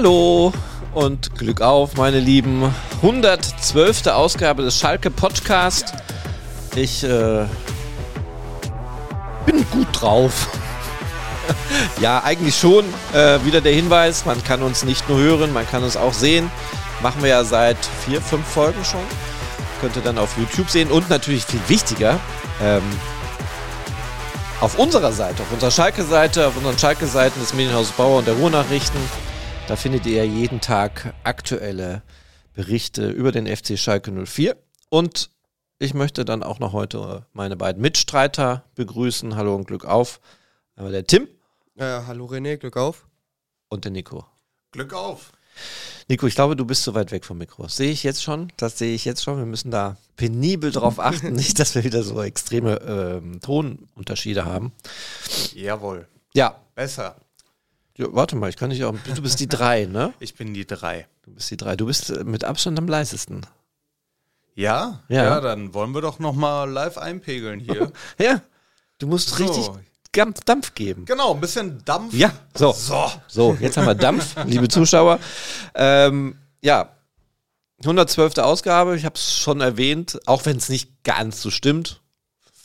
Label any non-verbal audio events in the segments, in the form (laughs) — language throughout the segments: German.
Hallo und Glück auf, meine Lieben. 112. Ausgabe des Schalke Podcast. Ich äh, bin gut drauf. (laughs) ja, eigentlich schon. Äh, wieder der Hinweis, man kann uns nicht nur hören, man kann uns auch sehen. Machen wir ja seit vier, fünf Folgen schon. Könnt ihr dann auf YouTube sehen und natürlich viel wichtiger, ähm, auf unserer Seite, auf unserer Schalke-Seite, auf unseren Schalke-Seiten des Medienhauses Bauer und der Ruhrnachrichten. Da findet ihr jeden Tag aktuelle Berichte über den FC Schalke 04. Und ich möchte dann auch noch heute meine beiden Mitstreiter begrüßen. Hallo und Glück auf. Einmal der Tim. Ja, hallo René, Glück auf. Und der Nico. Glück auf. Nico, ich glaube, du bist so weit weg vom Mikro. Das sehe ich jetzt schon. Das sehe ich jetzt schon. Wir müssen da penibel drauf (laughs) achten, nicht, dass wir wieder so extreme ähm, Tonunterschiede haben. Jawohl. Ja. Besser. Ja. Warte mal, ich kann nicht auch. Du bist die drei, ne? (laughs) Ich bin die drei. Du bist die drei. Du bist äh, mit Abstand am leisesten. Ja? Ja. Ja, dann wollen wir doch nochmal live einpegeln hier. (laughs) Ja. Du musst So. richtig Dampf, Dampf geben. genau, ein bisschen Dampf. Ja, so. So. So, jetzt haben wir Dampf, (laughs) liebe Zuschauer. Ähm, ja, 112. Ausgabe, ich habe es schon erwähnt, auch wenn es nicht ganz so stimmt.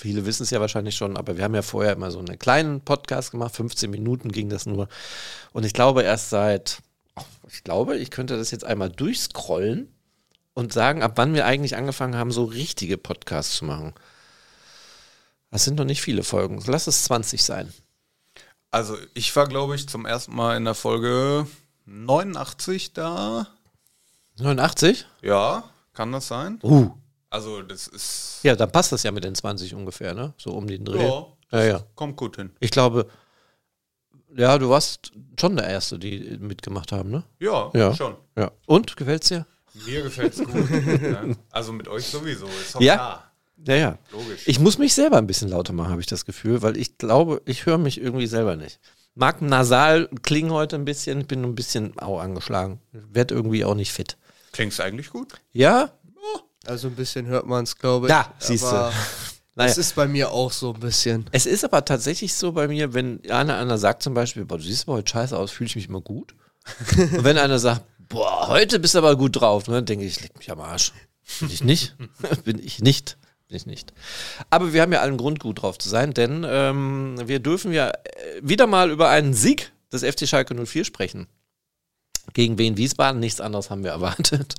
Viele wissen es ja wahrscheinlich schon, aber wir haben ja vorher immer so einen kleinen Podcast gemacht, 15 Minuten ging das nur. Und ich glaube erst seit, ach, ich glaube, ich könnte das jetzt einmal durchscrollen und sagen, ab wann wir eigentlich angefangen haben, so richtige Podcasts zu machen. Das sind noch nicht viele Folgen. Lass es 20 sein. Also, ich war, glaube ich, zum ersten Mal in der Folge 89 da. 89? Ja, kann das sein? Uh. Also, das ist. Ja, dann passt das ja mit den 20 ungefähr, ne? So um den Dreh. Ja, ja, ja. kommt gut hin. Ich glaube, ja, du warst schon der Erste, die mitgemacht haben, ne? Ja, Ja. schon. Ja. Und, gefällt's dir? Mir gefällt's gut. ja. (laughs) Also mit euch sowieso. Ist doch Ja. klar. Ja, ja. Logisch. Ich muss mich selber ein bisschen lauter machen, habe ich das Gefühl, weil ich glaube, ich höre mich irgendwie selber nicht. Mag nasal klingen heute ein bisschen, ich bin ein bisschen auch angeschlagen. Werd irgendwie auch nicht fit. Klingt's eigentlich gut? Ja? Also ein bisschen hört man es, glaube ich. Ja, siehst du. (laughs) Naja. Es ist bei mir auch so ein bisschen. Es ist aber tatsächlich so bei mir, wenn einer, einer sagt zum Beispiel, boah, du siehst aber heute scheiße aus, fühle ich mich immer gut. (laughs) Und wenn einer sagt, boah, heute bist du aber gut drauf, ne, denke ich, leg mich am Arsch. Bin ich nicht. (laughs) Bin ich nicht. Bin ich nicht. Aber wir haben ja allen Grund, gut drauf zu sein, denn ähm, wir dürfen ja äh, wieder mal über einen Sieg des FC Schalke 04 sprechen. Gegen Wien Wiesbaden, nichts anderes haben wir erwartet.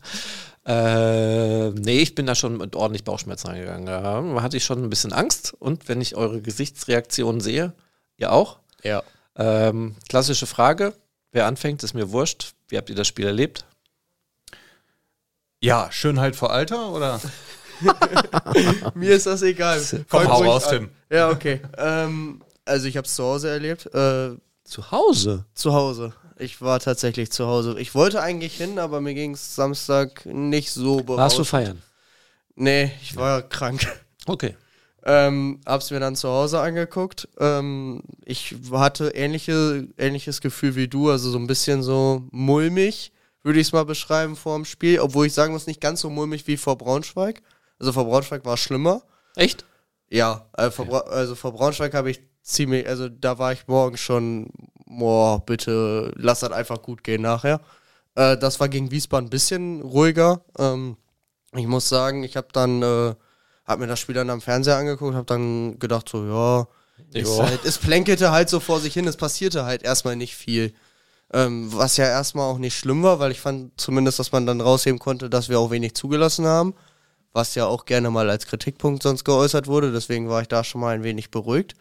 Äh, nee, ich bin da schon mit ordentlich Bauchschmerzen reingegangen. Da hatte ich schon ein bisschen Angst. Und wenn ich eure Gesichtsreaktionen sehe, ihr auch. Ja. Ähm, klassische Frage: Wer anfängt, ist mir wurscht. Wie habt ihr das Spiel erlebt? Ja, Schönheit vor Alter oder? (laughs) Mir ist das egal. Komm, hau raus. Tim. Ja, okay. ähm, also ich habe es zu Hause erlebt. Äh, Zu Hause. zu Hause. Ich war tatsächlich zu Hause. Ich wollte eigentlich hin, aber mir ging es Samstag nicht so Warst du feiern? Nee, ich war krank. Okay. Ähm, hab's mir dann zu Hause angeguckt. Ähm, ich hatte ähnliche, ähnliches Gefühl wie du, also so ein bisschen so mulmig, würde ich es mal beschreiben vor dem Spiel, obwohl ich sagen muss, nicht ganz so mulmig wie vor Braunschweig. Also vor Braunschweig war es schlimmer. Echt? Ja, äh, vor, Bra also vor Braunschweig habe ich ziemlich, also da war ich morgen schon, boah, bitte lass das einfach gut gehen nachher. Äh, das war gegen Wiesbaden ein bisschen ruhiger. Ähm, ich muss sagen, ich habe dann, äh, hab mir das Spiel dann am Fernseher angeguckt, habe dann gedacht so, ja, ist halt, es plänkelte halt so vor sich hin, es passierte halt erstmal nicht viel. Ähm, was ja erstmal auch nicht schlimm war, weil ich fand zumindest, dass man dann rausheben konnte, dass wir auch wenig zugelassen haben was ja auch gerne mal als Kritikpunkt sonst geäußert wurde. Deswegen war ich da schon mal ein wenig beruhigt.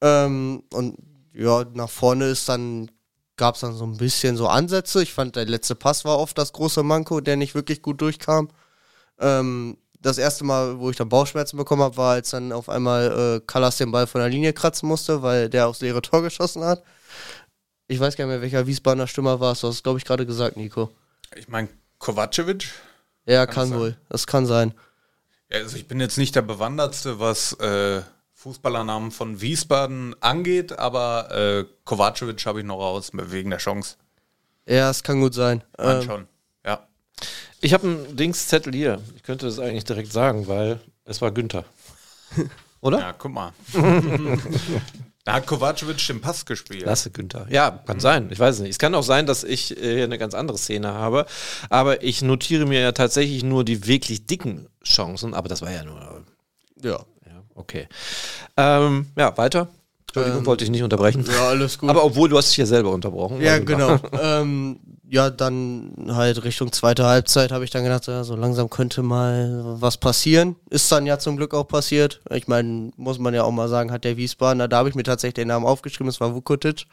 Ähm, und ja, nach vorne ist dann, gab es dann so ein bisschen so Ansätze. Ich fand, der letzte Pass war oft das große Manko, der nicht wirklich gut durchkam. Ähm, das erste Mal, wo ich dann Bauchschmerzen bekommen habe, war, als dann auf einmal äh, Callas den Ball von der Linie kratzen musste, weil der aufs leere Tor geschossen hat. Ich weiß gar nicht mehr, welcher Wiesbadener Stürmer war es. Du hast es, glaube ich, gerade gesagt, Nico. Ich meine, Kovacevic. Ja, Kann kann, wohl. Das kann sein. Also ich bin jetzt nicht der Bewandertste, was äh, Fußballernamen von Wiesbaden angeht, aber äh, Kovacevic habe ich noch raus, wegen der Chance. Ja, es kann gut sein. Ähm, schon. Ja. Ich habe einen Dingszettel hier. Ich könnte das eigentlich direkt sagen, weil es war Günther. (laughs) Oder? ja, guck mal. (laughs) Da hat Kovacevic den Pass gespielt. Lasse Günther. Ja, kann sein. Ich weiß nicht. Es kann auch sein, dass ich äh, hier eine ganz andere Szene habe. Aber ich notiere mir ja tatsächlich nur die wirklich dicken Chancen. Aber das war ja nur. Ja. Okay. Ähm, ja, weiter. Entschuldigung, Ähm, wollte ich nicht unterbrechen. Ja, alles gut. Aber obwohl du hast dich ja selber unterbrochen. Ja, Also, genau. (laughs) ähm, ja, dann halt Richtung zweite Halbzeit habe ich dann gedacht, ja, so langsam könnte mal was passieren. Ist dann ja zum Glück auch passiert. Ich meine, muss man ja auch mal sagen, hat der Wiesbadener, da habe ich mir tatsächlich den Namen aufgeschrieben, es war Vukotic,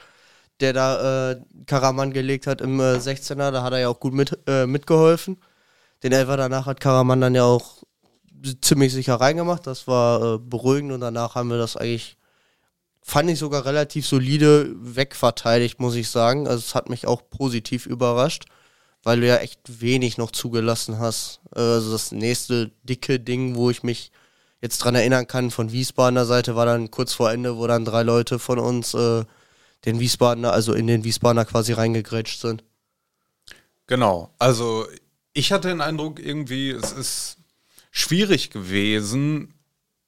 der da äh, Karaman gelegt hat im äh, 16er, da hat er ja auch gut mit, äh, mitgeholfen. Den Elfer danach hat Karaman dann ja auch ziemlich sicher reingemacht, das war äh, beruhigend und danach haben wir das eigentlich fand ich sogar relativ solide wegverteidigt, muss ich sagen. Also es hat mich auch positiv überrascht, weil du ja echt wenig noch zugelassen hast. Äh, Also das nächste dicke Ding, wo ich mich jetzt dran erinnern kann von Wiesbadener Seite, war dann kurz vor Ende, wo dann drei Leute von uns äh, den Wiesbadener, also in den Wiesbadener quasi reingegrätscht sind. Genau. Also ich hatte den Eindruck, irgendwie, es ist schwierig gewesen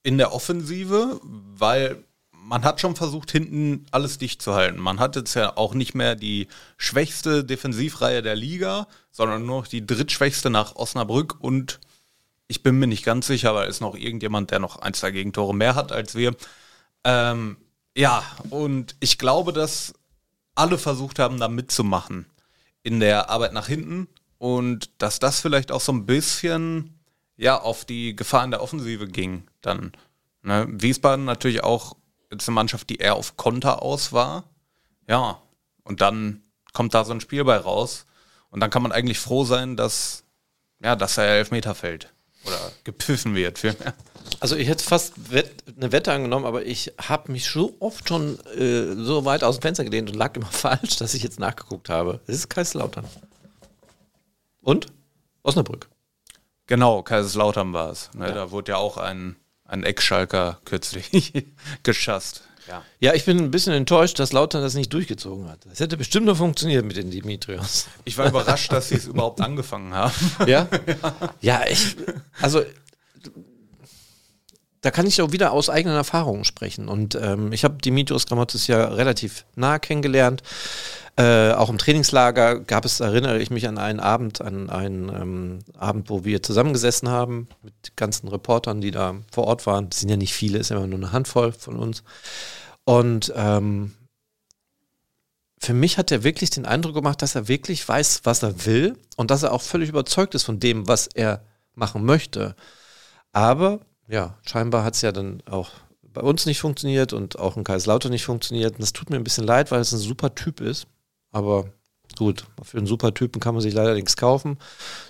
in der Offensive, weil man hat schon versucht, hinten alles dicht zu halten. Man hat jetzt ja auch nicht mehr die schwächste Defensivreihe der Liga, sondern nur noch die drittschwächste nach Osnabrück und ich bin mir nicht ganz sicher, aber ist noch irgendjemand, der noch ein, zwei Gegentore mehr hat als wir. Ähm, ja, und ich glaube, dass alle versucht haben, da mitzumachen in der Arbeit nach hinten und dass das vielleicht auch so ein bisschen ja auf die Gefahr in der Offensive ging dann. Ne? Wiesbaden natürlich auch jetzt eine Mannschaft, die eher auf Konter aus war. Ja, und dann kommt da so ein Spiel bei raus und dann kann man eigentlich froh sein, dass ja, dass er Elfmeter fällt oder gepfiffen wird. vielmehr. Also ich hätte fast wett, eine Wette angenommen, aber ich habe mich so oft schon äh, so weit aus dem Fenster gelehnt und lag immer (laughs) falsch, dass ich jetzt nachgeguckt habe. Es ist Kaiserslautern. Und? Osnabrück. Genau, Kaiserslautern war es. Ne? Da wurde ja auch ein, ein Eckschalker kürzlich (laughs) geschasst. Ja. Ja, ich bin ein bisschen enttäuscht, dass Lautern das nicht durchgezogen hat. Das hätte bestimmt noch funktioniert mit den Dimitrios. Ich war überrascht, dass sie es überhaupt angefangen haben. Ja? (laughs) ja, ich, also da kann ich auch wieder aus eigenen Erfahrungen sprechen. Und ähm, ich habe Dimitrios Grammatis ja relativ nah kennengelernt. Äh, auch im Trainingslager gab es, erinnere ich mich an einen Abend, an einen ähm, Abend, wo wir zusammengesessen haben mit ganzen Reportern, die da vor Ort waren. Das sind ja nicht viele, ist immer nur eine Handvoll von uns. Und ähm, für mich hat er wirklich den Eindruck gemacht, dass er wirklich weiß, was er will und dass er auch völlig überzeugt ist von dem, was er machen möchte. Aber ja, scheinbar hat es ja dann auch bei uns nicht funktioniert und auch in Kaiserslautern nicht funktioniert. Und das tut mir ein bisschen leid, weil es ein super Typ ist. Aber gut, für einen super Typen kann man sich leider nichts kaufen.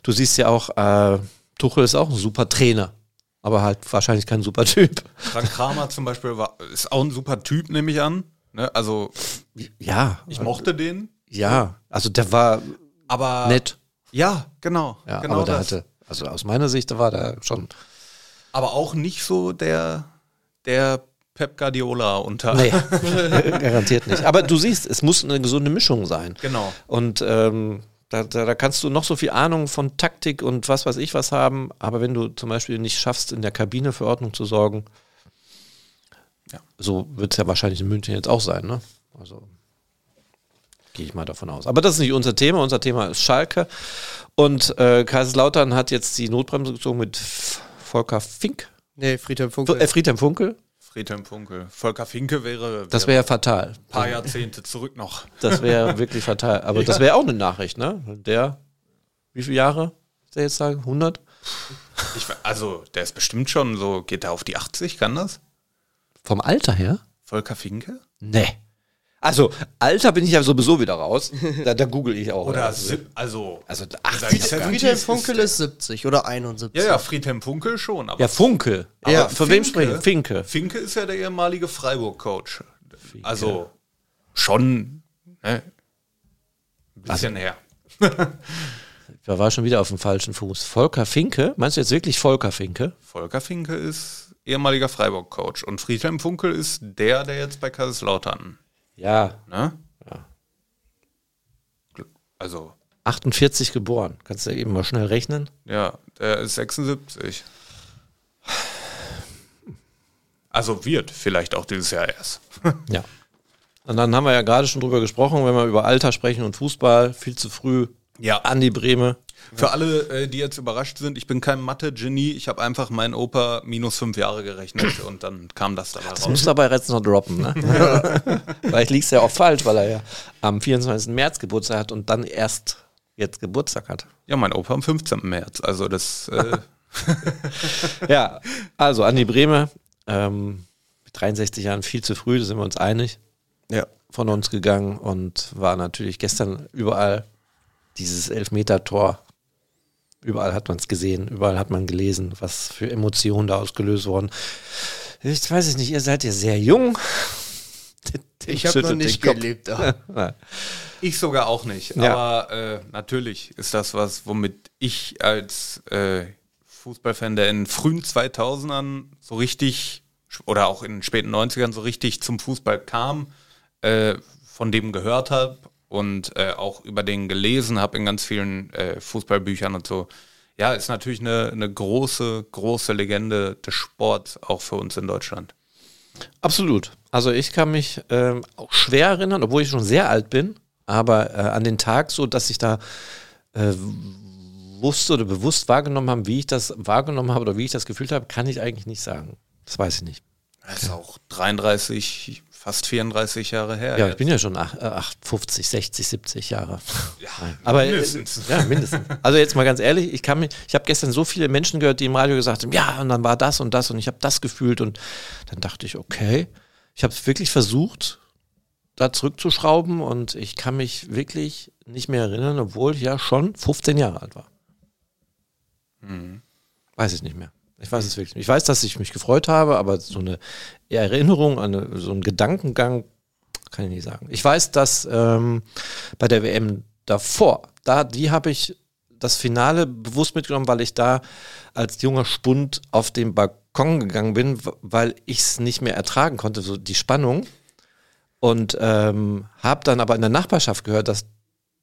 Du siehst ja auch, äh, Tuchel ist auch ein super Trainer, aber halt wahrscheinlich kein super Typ. Frank Kramer zum Beispiel war, ist auch ein super Typ, nehme ich an. Ne? Also Ja, ich mochte den, ja, also der war aber nett. ja, genau, Ja, genau aber der das. hatte, also aus meiner Sicht, war der schon aber auch nicht so der der Pep Guardiola unter. Nee, (laughs) garantiert nicht. Aber du siehst, es muss eine gesunde Mischung sein. Genau. Und ähm, da, da, da kannst du noch so viel Ahnung von Taktik und was weiß ich was haben, aber wenn du zum Beispiel nicht schaffst, in der Kabine für Ordnung zu sorgen, Ja. so wird es ja wahrscheinlich in München jetzt auch sein, ne? Also gehe ich mal davon aus. Aber das ist nicht unser Thema. Unser Thema ist Schalke. Und äh, Kaiserslautern hat jetzt die Notbremse gezogen mit Volker Fink, Nee, Friedhelm Funkel. äh, Friedhelm Funkel. Friedhelm Funkel. Volker Finke wäre, Das wäre ja fatal. ein paar Jahrzehnte zurück noch. Das wäre (laughs) wirklich fatal. Aber das wäre auch eine Nachricht, ne? Der, wie viele Jahre? Ist der jetzt sagen? 100? Ich, also, der ist bestimmt schon so, geht er auf die 80, kann das? Vom Alter her? Volker Finke? Nee. Also, Alter bin ich ja sowieso wieder raus. Da, da google ich auch. Oder also, sieb, also, also Fried- 80. Fried- Friedhelm ist Funkel der- ist 70 oder 71. ja, ja, Friedhelm Funkel schon. Aber Ja, Funke. Aber Ja, von wem sprechen wir? Finke. Finke ist ja der ehemalige Freiburg-Coach. Also, schon, ne? Ein bisschen her. (laughs) Da war schon wieder auf dem falschen Fuß. Volker Finke? Meinst du jetzt wirklich Volker Finke? Volker Finke ist ehemaliger Freiburg-Coach und Friedhelm Funkel ist der, der jetzt bei Kaiserslautern, Ja, ne? Ja. Also, 48 geboren. Kannst du eben mal schnell rechnen? ja, der ist 76. Also wird vielleicht auch dieses Jahr erst. (laughs) Ja. Und dann haben wir ja gerade schon drüber gesprochen, wenn wir über Alter sprechen und Fußball, viel zu früh. Ja. Andi Breme. Für alle, äh, die jetzt überrascht sind, ich bin kein Mathe-Genie. Ich habe einfach meinen Opa minus fünf Jahre gerechnet (clears throat) und dann kam das dabei Das raus. musst du aber jetzt noch droppen, ne? (laughs) Vielleicht liegst du ja auch falsch, weil er ja am 24. März Geburtstag hat und dann erst jetzt Geburtstag hat. Ja, mein Opa am 15. März. Also das, äh, (laughs) Ja, also Andi Breme, ähm, mit 63 Jahren viel zu früh, da sind wir uns einig, Ja. von uns gegangen und war natürlich gestern überall dieses Elfmeter-Tor. Überall hat man es gesehen, überall hat man gelesen, was für Emotionen da ausgelöst wurden. Ich weiß es nicht, ihr seid ja sehr jung. (laughs) Ich habe noch nicht gelebt. (laughs) ich sogar auch nicht. Ja. Aber äh, natürlich ist das was, womit ich als äh, Fußballfan, der in frühen 2000ern so richtig oder auch in den späten 90ern so richtig zum Fußball kam, äh, von dem gehört habe und äh, auch über den gelesen habe in ganz vielen äh, Fußballbüchern und so. Ja, ist natürlich eine, eine große, große Legende des Sports auch für uns in Deutschland. Absolut. Also ich kann mich ähm, auch schwer erinnern, obwohl ich schon sehr alt bin, aber äh, an den Tag so, dass ich da äh, wusste oder bewusst wahrgenommen habe, wie ich das wahrgenommen habe oder wie ich das gefühlt habe, kann ich eigentlich nicht sagen. Das weiß ich nicht. Das ist auch 33, fast 34 Jahre her. Ja, ich jetzt. bin ja schon ach- äh, 8, 50, 60, 70 Jahre. Ja, Aber äh, mindestens. ja, mindestens. Also jetzt mal ganz ehrlich, ich kann mich, ich habe gestern so viele Menschen gehört, die im Radio gesagt haben, ja, und dann war das und das und ich habe das gefühlt und dann dachte ich, okay, ich habe wirklich versucht, da zurückzuschrauben und ich kann mich wirklich nicht mehr erinnern, obwohl ich ja schon 15 Jahre alt war. Weiß ich nicht mehr. Ich weiß es wirklich nicht. Ich weiß, dass ich mich gefreut habe, aber so eine Erinnerung, eine, so ein Gedankengang kann ich nicht sagen. Ich weiß, dass ähm, bei der WM davor, da, die habe ich das Finale bewusst mitgenommen, weil ich da als junger Spund auf den Balkon gegangen bin, weil ich es nicht mehr ertragen konnte, so die Spannung. Und ähm, habe dann aber in der Nachbarschaft gehört, dass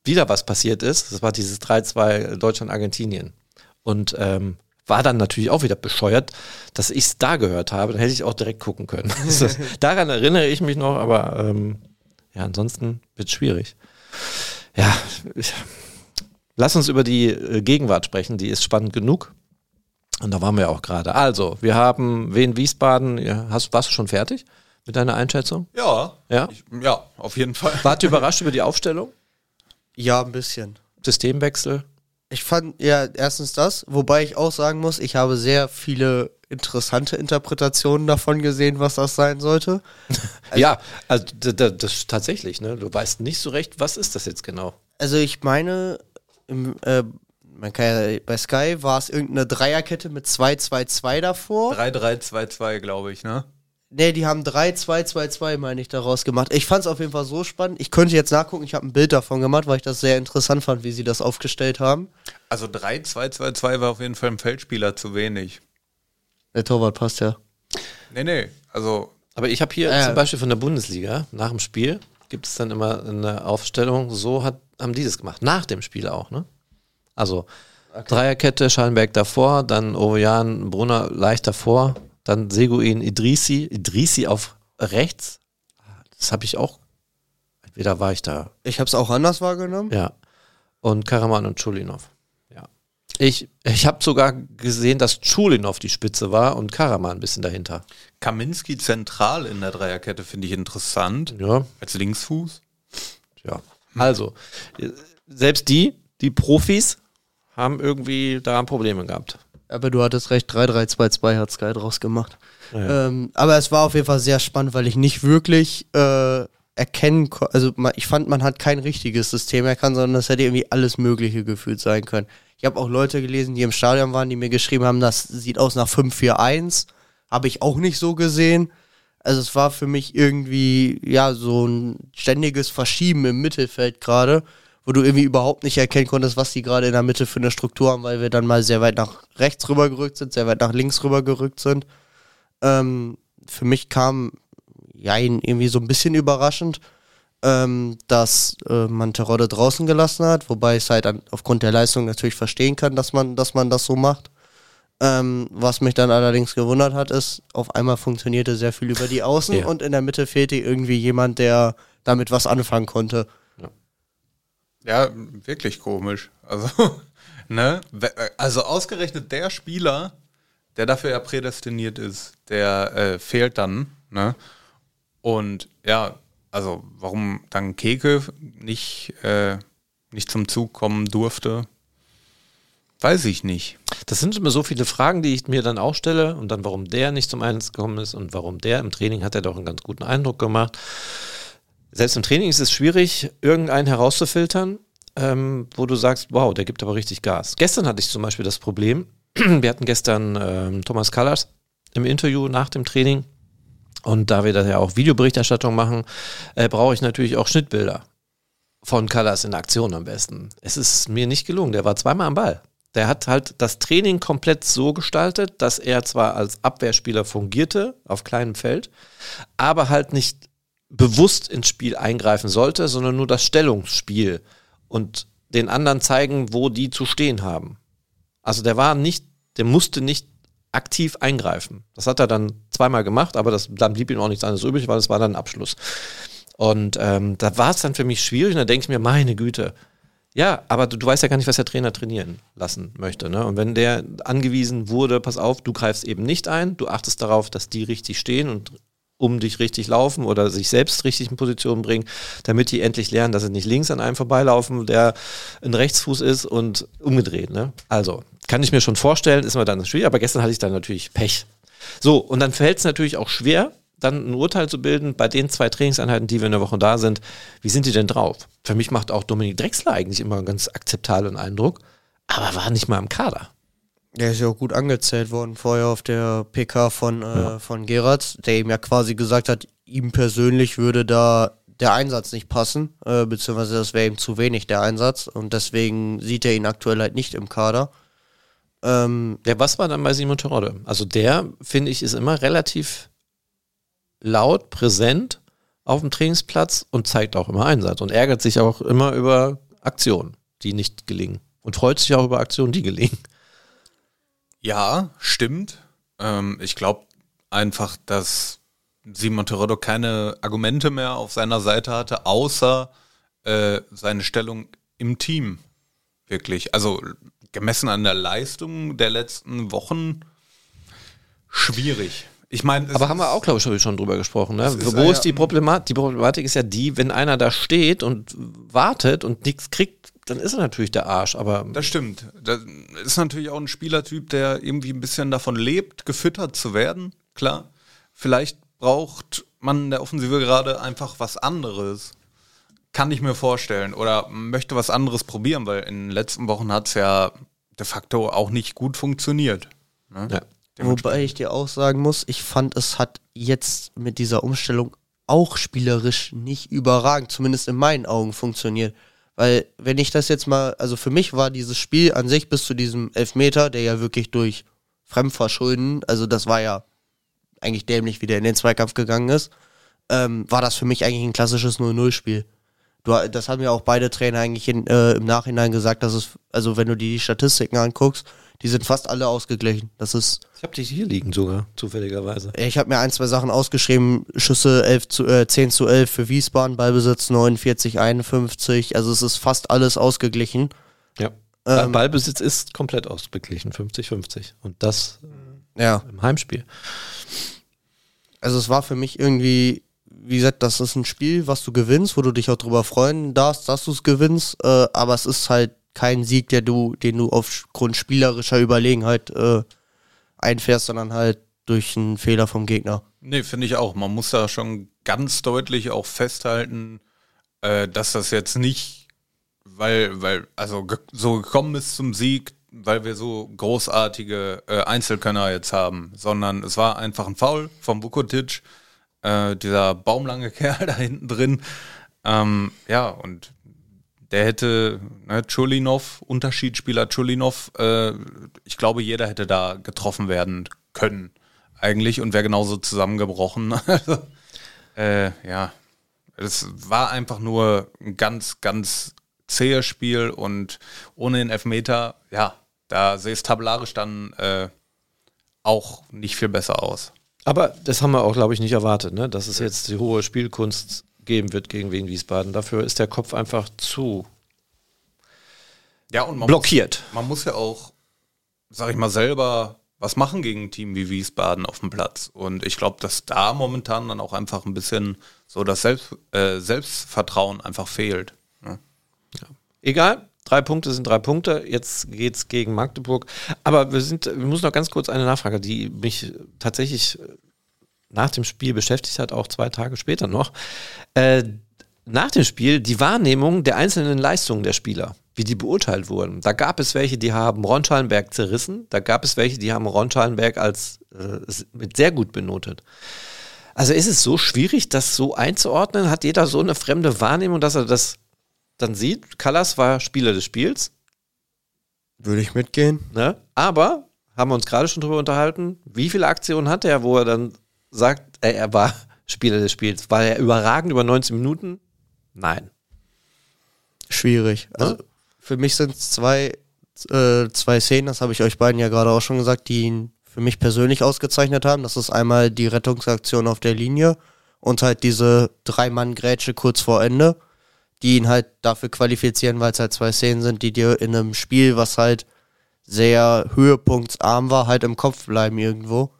wieder was passiert ist. Das war dieses 3-2 Deutschland-Argentinien. Und ähm, war dann natürlich auch wieder bescheuert, dass ich es da gehört habe. Dann hätte ich auch direkt gucken können. das, (laughs) daran erinnere ich mich noch, aber ähm, ja, ansonsten wird es schwierig. Ja, ich, lass uns über die äh, Gegenwart sprechen. Die ist spannend genug. Und da waren wir auch gerade. Also, wir haben Wien Wiesbaden. Ja, hast, warst du schon fertig mit deiner Einschätzung? Ja, Ja? ich, ja, auf jeden Fall. Wart ihr überrascht über die Aufstellung? Ja, ein bisschen. Systemwechsel? Ich fand, ja, erstens das, wobei ich auch sagen muss, ich habe sehr viele interessante Interpretationen davon gesehen, was das sein sollte. (laughs) ja, also d- d- das ist tatsächlich, ne? Du weißt nicht so recht, was ist das jetzt genau? Also ich meine, im, äh, man kann ja, bei Sky war es irgendeine Dreierkette mit 2-2-2 davor. 3-3-2-2, glaube ich, ne? Nee, die haben 3-2-2-2, meine ich, daraus gemacht. Ich fand es auf jeden Fall so spannend. Ich könnte jetzt nachgucken, ich habe ein Bild davon gemacht, weil ich das sehr interessant fand, wie sie das aufgestellt haben. Also 3-2-2-2 war auf jeden Fall ein Feldspieler zu wenig. Der Torwart passt ja. Nee, nee, also Aber ich habe hier Ja. zum Beispiel von der Bundesliga, nach dem Spiel, gibt es dann immer eine Aufstellung, so hat, haben die das gemacht. Nach dem Spiel auch, ne? Also Dreierkette, Schallenberg davor, dann Ovejan, Brunner leicht davor, dann Seguin, Idrisi, Idrisi auf rechts. Das habe ich auch, entweder war ich da Ich habe es auch anders wahrgenommen. Ja. Und Karaman und Chulinov. Ja. Ich, ich habe sogar gesehen, dass Chulinov die Spitze war und Karaman ein bisschen dahinter. Kaminski zentral in der Dreierkette finde ich interessant. Ja. Als Linksfuß. Ja. Also, selbst die, die Profis, haben irgendwie da Probleme gehabt. Aber du hattest recht, 3-3-2-2 hat Sky draus gemacht. Ja. Ähm, aber es war auf jeden Fall sehr spannend, weil ich nicht wirklich äh, erkennen konnte, also ich fand, man hat kein richtiges System erkannt, sondern das hätte irgendwie alles Mögliche gefühlt sein können. Ich habe auch Leute gelesen, die im Stadion waren, die mir geschrieben haben, das sieht aus nach 5-4-1. Habe ich auch nicht so gesehen. Also es war für mich irgendwie, ja, so ein ständiges Verschieben im Mittelfeld gerade, wo du irgendwie überhaupt nicht erkennen konntest, was die gerade in der Mitte für eine Struktur haben, weil wir dann mal sehr weit nach rechts rüber gerückt sind, sehr weit nach links rüber gerückt sind. Ähm, für mich kam ja irgendwie so ein bisschen überraschend, ähm, dass äh, man Terodde draußen gelassen hat, wobei ich es halt an, aufgrund der Leistung natürlich verstehen kann, dass man, dass man das so macht. Ähm, was mich dann allerdings gewundert hat, ist, auf einmal funktionierte sehr viel über die Außen Ja. und in der Mitte fehlte irgendwie jemand, der damit was anfangen konnte. Ja, wirklich komisch. Also, (laughs) ne? We- Also ausgerechnet der Spieler, der dafür ja prädestiniert ist, der äh, fehlt dann, ne? Und ja, also warum dann Keke nicht, äh, nicht zum Zug kommen durfte, weiß ich nicht. Das sind immer so viele Fragen, die ich mir dann auch stelle und dann, warum der nicht zum Einsatz gekommen ist und warum der im Training hat er doch einen ganz guten Eindruck gemacht. Selbst im Training ist es schwierig, irgendeinen herauszufiltern, ähm, wo du sagst, wow, der gibt aber richtig Gas. Gestern hatte ich zum Beispiel das Problem, (clears throat) wir hatten gestern ähm, Thomas Kallas im Interview nach dem Training und da wir da ja auch Videoberichterstattung machen, äh, brauche ich natürlich auch Schnittbilder von Callas in Aktion am besten. Es ist mir nicht gelungen. Der war zweimal am Ball. Der hat halt das Training komplett so gestaltet, dass er zwar als Abwehrspieler fungierte auf kleinem Feld, aber halt nicht bewusst ins Spiel eingreifen sollte, sondern nur das Stellungsspiel und den anderen zeigen, wo die zu stehen haben. Also der war nicht, der musste nicht aktiv eingreifen. Das hat er dann zweimal gemacht, aber das, dann blieb ihm auch nichts anderes übrig, weil es war dann ein Abschluss. Und ähm, da war es dann für mich schwierig und da denke ich mir, meine Güte. Ja, aber du, du weißt ja gar nicht, was der Trainer trainieren lassen möchte. Ne? Und wenn der angewiesen wurde, pass auf, du greifst eben nicht ein, du achtest darauf, dass die richtig stehen und um dich richtig laufen oder sich selbst richtig in Position bringen, damit die endlich lernen, dass sie nicht links an einem vorbeilaufen, der ein Rechtsfuß ist und umgedreht. Ne? Also, kann ich mir schon vorstellen, ist mir dann schwierig, aber gestern hatte ich dann natürlich Pech. So, und dann fällt es natürlich auch schwer, dann ein Urteil zu bilden bei den zwei Trainingseinheiten, die wir in der Woche da sind. Wie sind die denn drauf? Für mich macht auch Dominik Drexler eigentlich immer einen ganz akzeptablen Eindruck, aber war nicht mal im Kader. Der ist ja auch gut angezählt worden vorher auf der PK von, äh, von Gerard, der ihm ja quasi gesagt hat, ihm persönlich würde da der Einsatz nicht passen, äh, beziehungsweise das wäre ihm zu wenig der Einsatz und deswegen sieht er ihn aktuell halt nicht im Kader. Ähm, Ja, was war dann bei Simon Terodde? Also der, finde ich, ist immer relativ laut, präsent auf dem Trainingsplatz und zeigt auch immer Einsatz und ärgert sich auch immer über Aktionen, die nicht gelingen. Und freut sich auch über Aktionen, die gelingen. Ja, stimmt. Ähm, ich glaube einfach, dass Simon Teroddo keine Argumente mehr auf seiner Seite hatte, außer äh, seine Stellung im Team. Wirklich. Also gemessen an der Leistung der letzten Wochen schwierig. Ich meine, Aber haben wir auch, glaube ich, schon drüber gesprochen. Ne? ist Wo ja- ist die Problematik? Die Problematik ist ja die, wenn einer da steht und wartet und nichts kriegt, dann ist er natürlich der Arsch. Aber Das stimmt. Das ist natürlich auch ein Spielertyp, der irgendwie ein bisschen davon lebt, gefüttert zu werden. Klar. Vielleicht braucht man in der Offensive gerade einfach was anderes. Kann ich mir vorstellen. Oder möchte was anderes probieren, weil in den letzten Wochen hat es ja de facto auch nicht gut funktioniert. Ne? ja. Wobei ich dir auch sagen muss, ich fand, es hat jetzt mit dieser Umstellung auch spielerisch nicht überragend, zumindest in meinen Augen funktioniert. Weil, wenn ich das jetzt mal, also für mich war dieses Spiel an sich bis zu diesem Elfmeter, der ja wirklich durch Fremdverschulden, also das war ja eigentlich dämlich, wie der in den Zweikampf gegangen ist, ähm, war das für mich eigentlich ein klassisches 0-0-Spiel. Du, das haben ja auch beide Trainer eigentlich in, äh, im Nachhinein gesagt, dass es, also wenn du dir die Statistiken anguckst, die sind fast alle ausgeglichen. Das ist, Ich habe dich hier liegen sogar, zufälligerweise. ich habe mir ein, zwei Sachen ausgeschrieben. Schüsse 11 zu, äh, 10 zu 11 für Wiesbaden, Ballbesitz 49, 51. Also es ist fast alles ausgeglichen. Ja. Ähm, Ballbesitz ist komplett ausgeglichen, 50-50. Und das Ja. im Heimspiel. Also es war für mich irgendwie, wie gesagt, das ist ein Spiel, was du gewinnst, wo du dich auch drüber freuen darfst, dass du es gewinnst. Äh, aber es ist halt kein Sieg, der du, den du aufgrund spielerischer Überlegenheit äh, einfährst, sondern halt durch einen Fehler vom Gegner. Nee, finde ich auch. Man muss da schon ganz deutlich auch festhalten, äh, dass das jetzt nicht, weil, weil, also ge so gekommen ist zum Sieg, weil wir so großartige äh, Einzelkönner jetzt haben, sondern es war einfach ein Foul vom Vukotic, äh, dieser baumlange (laughs) Kerl da hinten drin. Ähm, ja, und der hätte, ne, Chulinov, Unterschiedsspieler Chulinov, äh, ich glaube, jeder hätte da getroffen werden können, eigentlich, und wäre genauso zusammengebrochen. (laughs) Also, äh, ja, es war einfach nur ein ganz, ganz zähes Spiel und ohne den Elfmeter, ja, da sehe es tabellarisch dann äh, auch nicht viel besser aus. Aber das haben wir auch, glaube ich, nicht erwartet, ne? dass es jetzt die hohe Spielkunst geben wird gegen Wien Wiesbaden. Dafür ist der Kopf einfach zu ja, und man blockiert. Muss, man muss ja auch, sag ich mal, selber was machen gegen ein Team wie Wiesbaden auf dem Platz. Und ich glaube, dass da momentan dann auch einfach ein bisschen so das Selbst, äh, Selbstvertrauen einfach fehlt. Ne? Ja. Egal, drei Punkte sind drei Punkte. Jetzt geht es gegen Magdeburg. Aber wir sind, wir müssen noch ganz kurz eine Nachfrage, die mich tatsächlich nach dem Spiel beschäftigt hat, auch zwei Tage später noch. Äh, nach dem Spiel die Wahrnehmung der einzelnen Leistungen der Spieler wie die beurteilt wurden. Da gab es welche, die haben Ron Schallenberg zerrissen, da gab es welche, die haben Ron Schallenberg als äh, mit sehr gut benotet. Also ist es so schwierig, das so einzuordnen? Hat jeder so eine fremde Wahrnehmung, dass er das dann sieht? Callas war Spieler des Spiels. Würde ich mitgehen. Ne? Aber, haben wir uns gerade schon drüber unterhalten, wie viele Aktionen hatte er, wo er dann sagt, äh, er war Spieler des Spiels? War er überragend über 19 Minuten? Nein. Schwierig. Also, ne? Für mich sind es zwei, äh, zwei Szenen, das habe ich euch beiden ja gerade auch schon gesagt, die ihn für mich persönlich ausgezeichnet haben. Das ist einmal die Rettungsaktion auf der Linie und halt diese Drei-Mann-Grätsche kurz vor Ende, die ihn halt dafür qualifizieren, weil es halt zwei Szenen sind, die dir in einem Spiel, was halt sehr höhepunktsarm war, halt im Kopf bleiben irgendwo.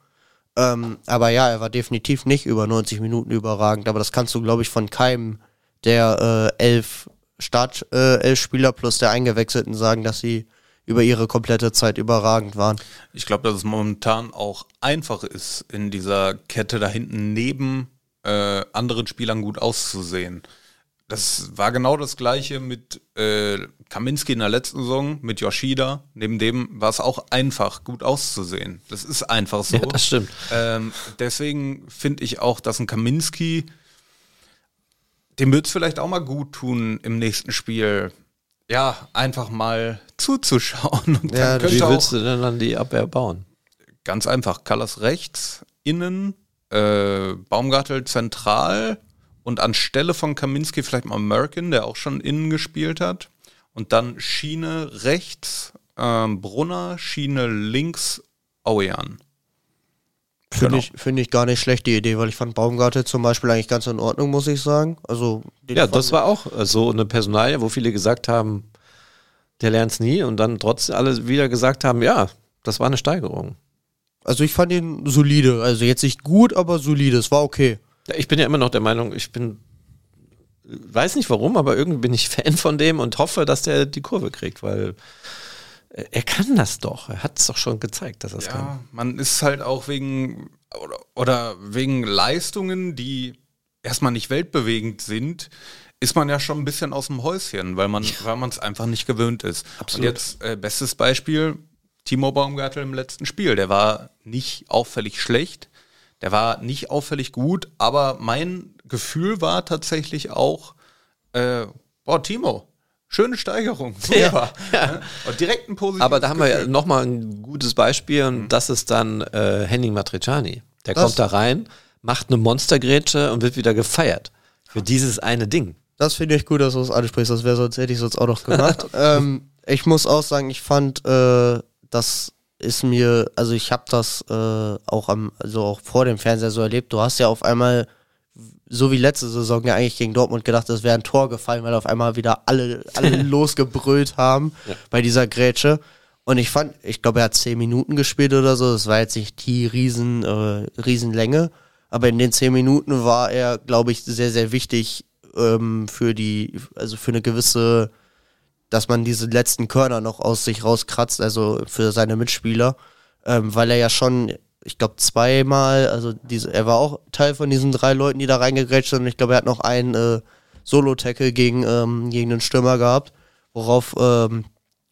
Ähm, aber ja, er war definitiv nicht über 90 Minuten überragend, aber das kannst du, glaube ich, von keinem der äh, elf Startelf-Spieler plus der Eingewechselten sagen, dass sie über ihre komplette Zeit überragend waren. Ich glaube, dass es momentan auch einfach ist, in dieser Kette da hinten neben äh, anderen Spielern gut auszusehen. Das war genau das gleiche mit äh, Kaminski in der letzten Saison, mit Yoshida. Neben dem war es auch einfach, gut auszusehen. Das ist einfach so. Ja, das stimmt. Ähm, deswegen finde ich auch, dass ein Kaminski dem wird es vielleicht auch mal gut tun im nächsten Spiel. Ja, einfach mal zuzuschauen. Und ja, wie willst du denn dann die Abwehr bauen? Ganz einfach. Callas rechts, innen, äh, Baumgartel zentral und anstelle von Kaminski vielleicht mal Merkin, der auch schon innen gespielt hat. Und dann Schiene rechts, äh, Brunner, Schiene links, Auean. Finde genau. ich, find ich gar nicht schlecht, die Idee, weil ich fand Baumgartel zum Beispiel eigentlich ganz in Ordnung, muss ich sagen. Also, ja, das war auch so eine Personalie, wo viele gesagt haben, der lernt es nie und dann trotzdem alle wieder gesagt haben, ja, das war eine Steigerung. Also ich fand ihn solide, also jetzt nicht gut, aber solide, es war okay. Ich bin ja immer noch der Meinung, ich bin, weiß nicht warum, aber irgendwie bin ich Fan von dem und hoffe, dass der die Kurve kriegt, weil er kann das doch. Er hat es doch schon gezeigt, dass er es ja, kann. Man ist halt auch wegen oder, oder wegen Leistungen, die erstmal nicht weltbewegend sind, ist man ja schon ein bisschen aus dem Häuschen, weil man ja. weil man es einfach nicht gewöhnt ist. Absolut. Und jetzt äh, bestes Beispiel Timo Baumgartel im letzten Spiel, der war nicht auffällig schlecht, der war nicht auffällig gut, aber mein Gefühl war tatsächlich auch äh, boah Timo, Schöne Steigerung, (laughs) super. Ja, ja. Und direkt ein positives Aber da haben Gefühl. wir ja nochmal ein gutes Beispiel und mhm. das ist dann äh, Henning Matriciani. Der das kommt da rein, macht eine Monstergrätsche und wird wieder gefeiert. Für dieses eine Ding. Das finde ich gut, dass du es ansprichst. Das wäre sonst, hätte ich sonst auch noch gemacht. (laughs) ähm, ich muss auch sagen, ich fand, äh, das ist mir, also ich habe das äh, auch am, also auch vor dem Fernseher so erlebt. Du hast ja auf einmal so wie letzte Saison ja eigentlich gegen Dortmund gedacht, es wäre ein Tor gefallen, weil auf einmal wieder alle, alle (laughs) losgebrüllt haben ja. bei dieser Grätsche. Und ich fand, ich glaube, er hat zehn Minuten gespielt oder so. Das war jetzt nicht die riesen, äh, Riesenlänge. Aber in den zehn Minuten war er, glaube ich, sehr, sehr wichtig ähm, für die, also für eine gewisse, dass man diese letzten Körner noch aus sich rauskratzt, also für seine Mitspieler. Ähm, weil er ja schon ich glaube, zweimal, also diese, er war auch Teil von diesen drei Leuten, die da reingegrätscht sind. Und ich glaube, er hat noch einen äh, Solo-Tackle gegen, ähm, gegen den Stürmer gehabt, worauf, ähm,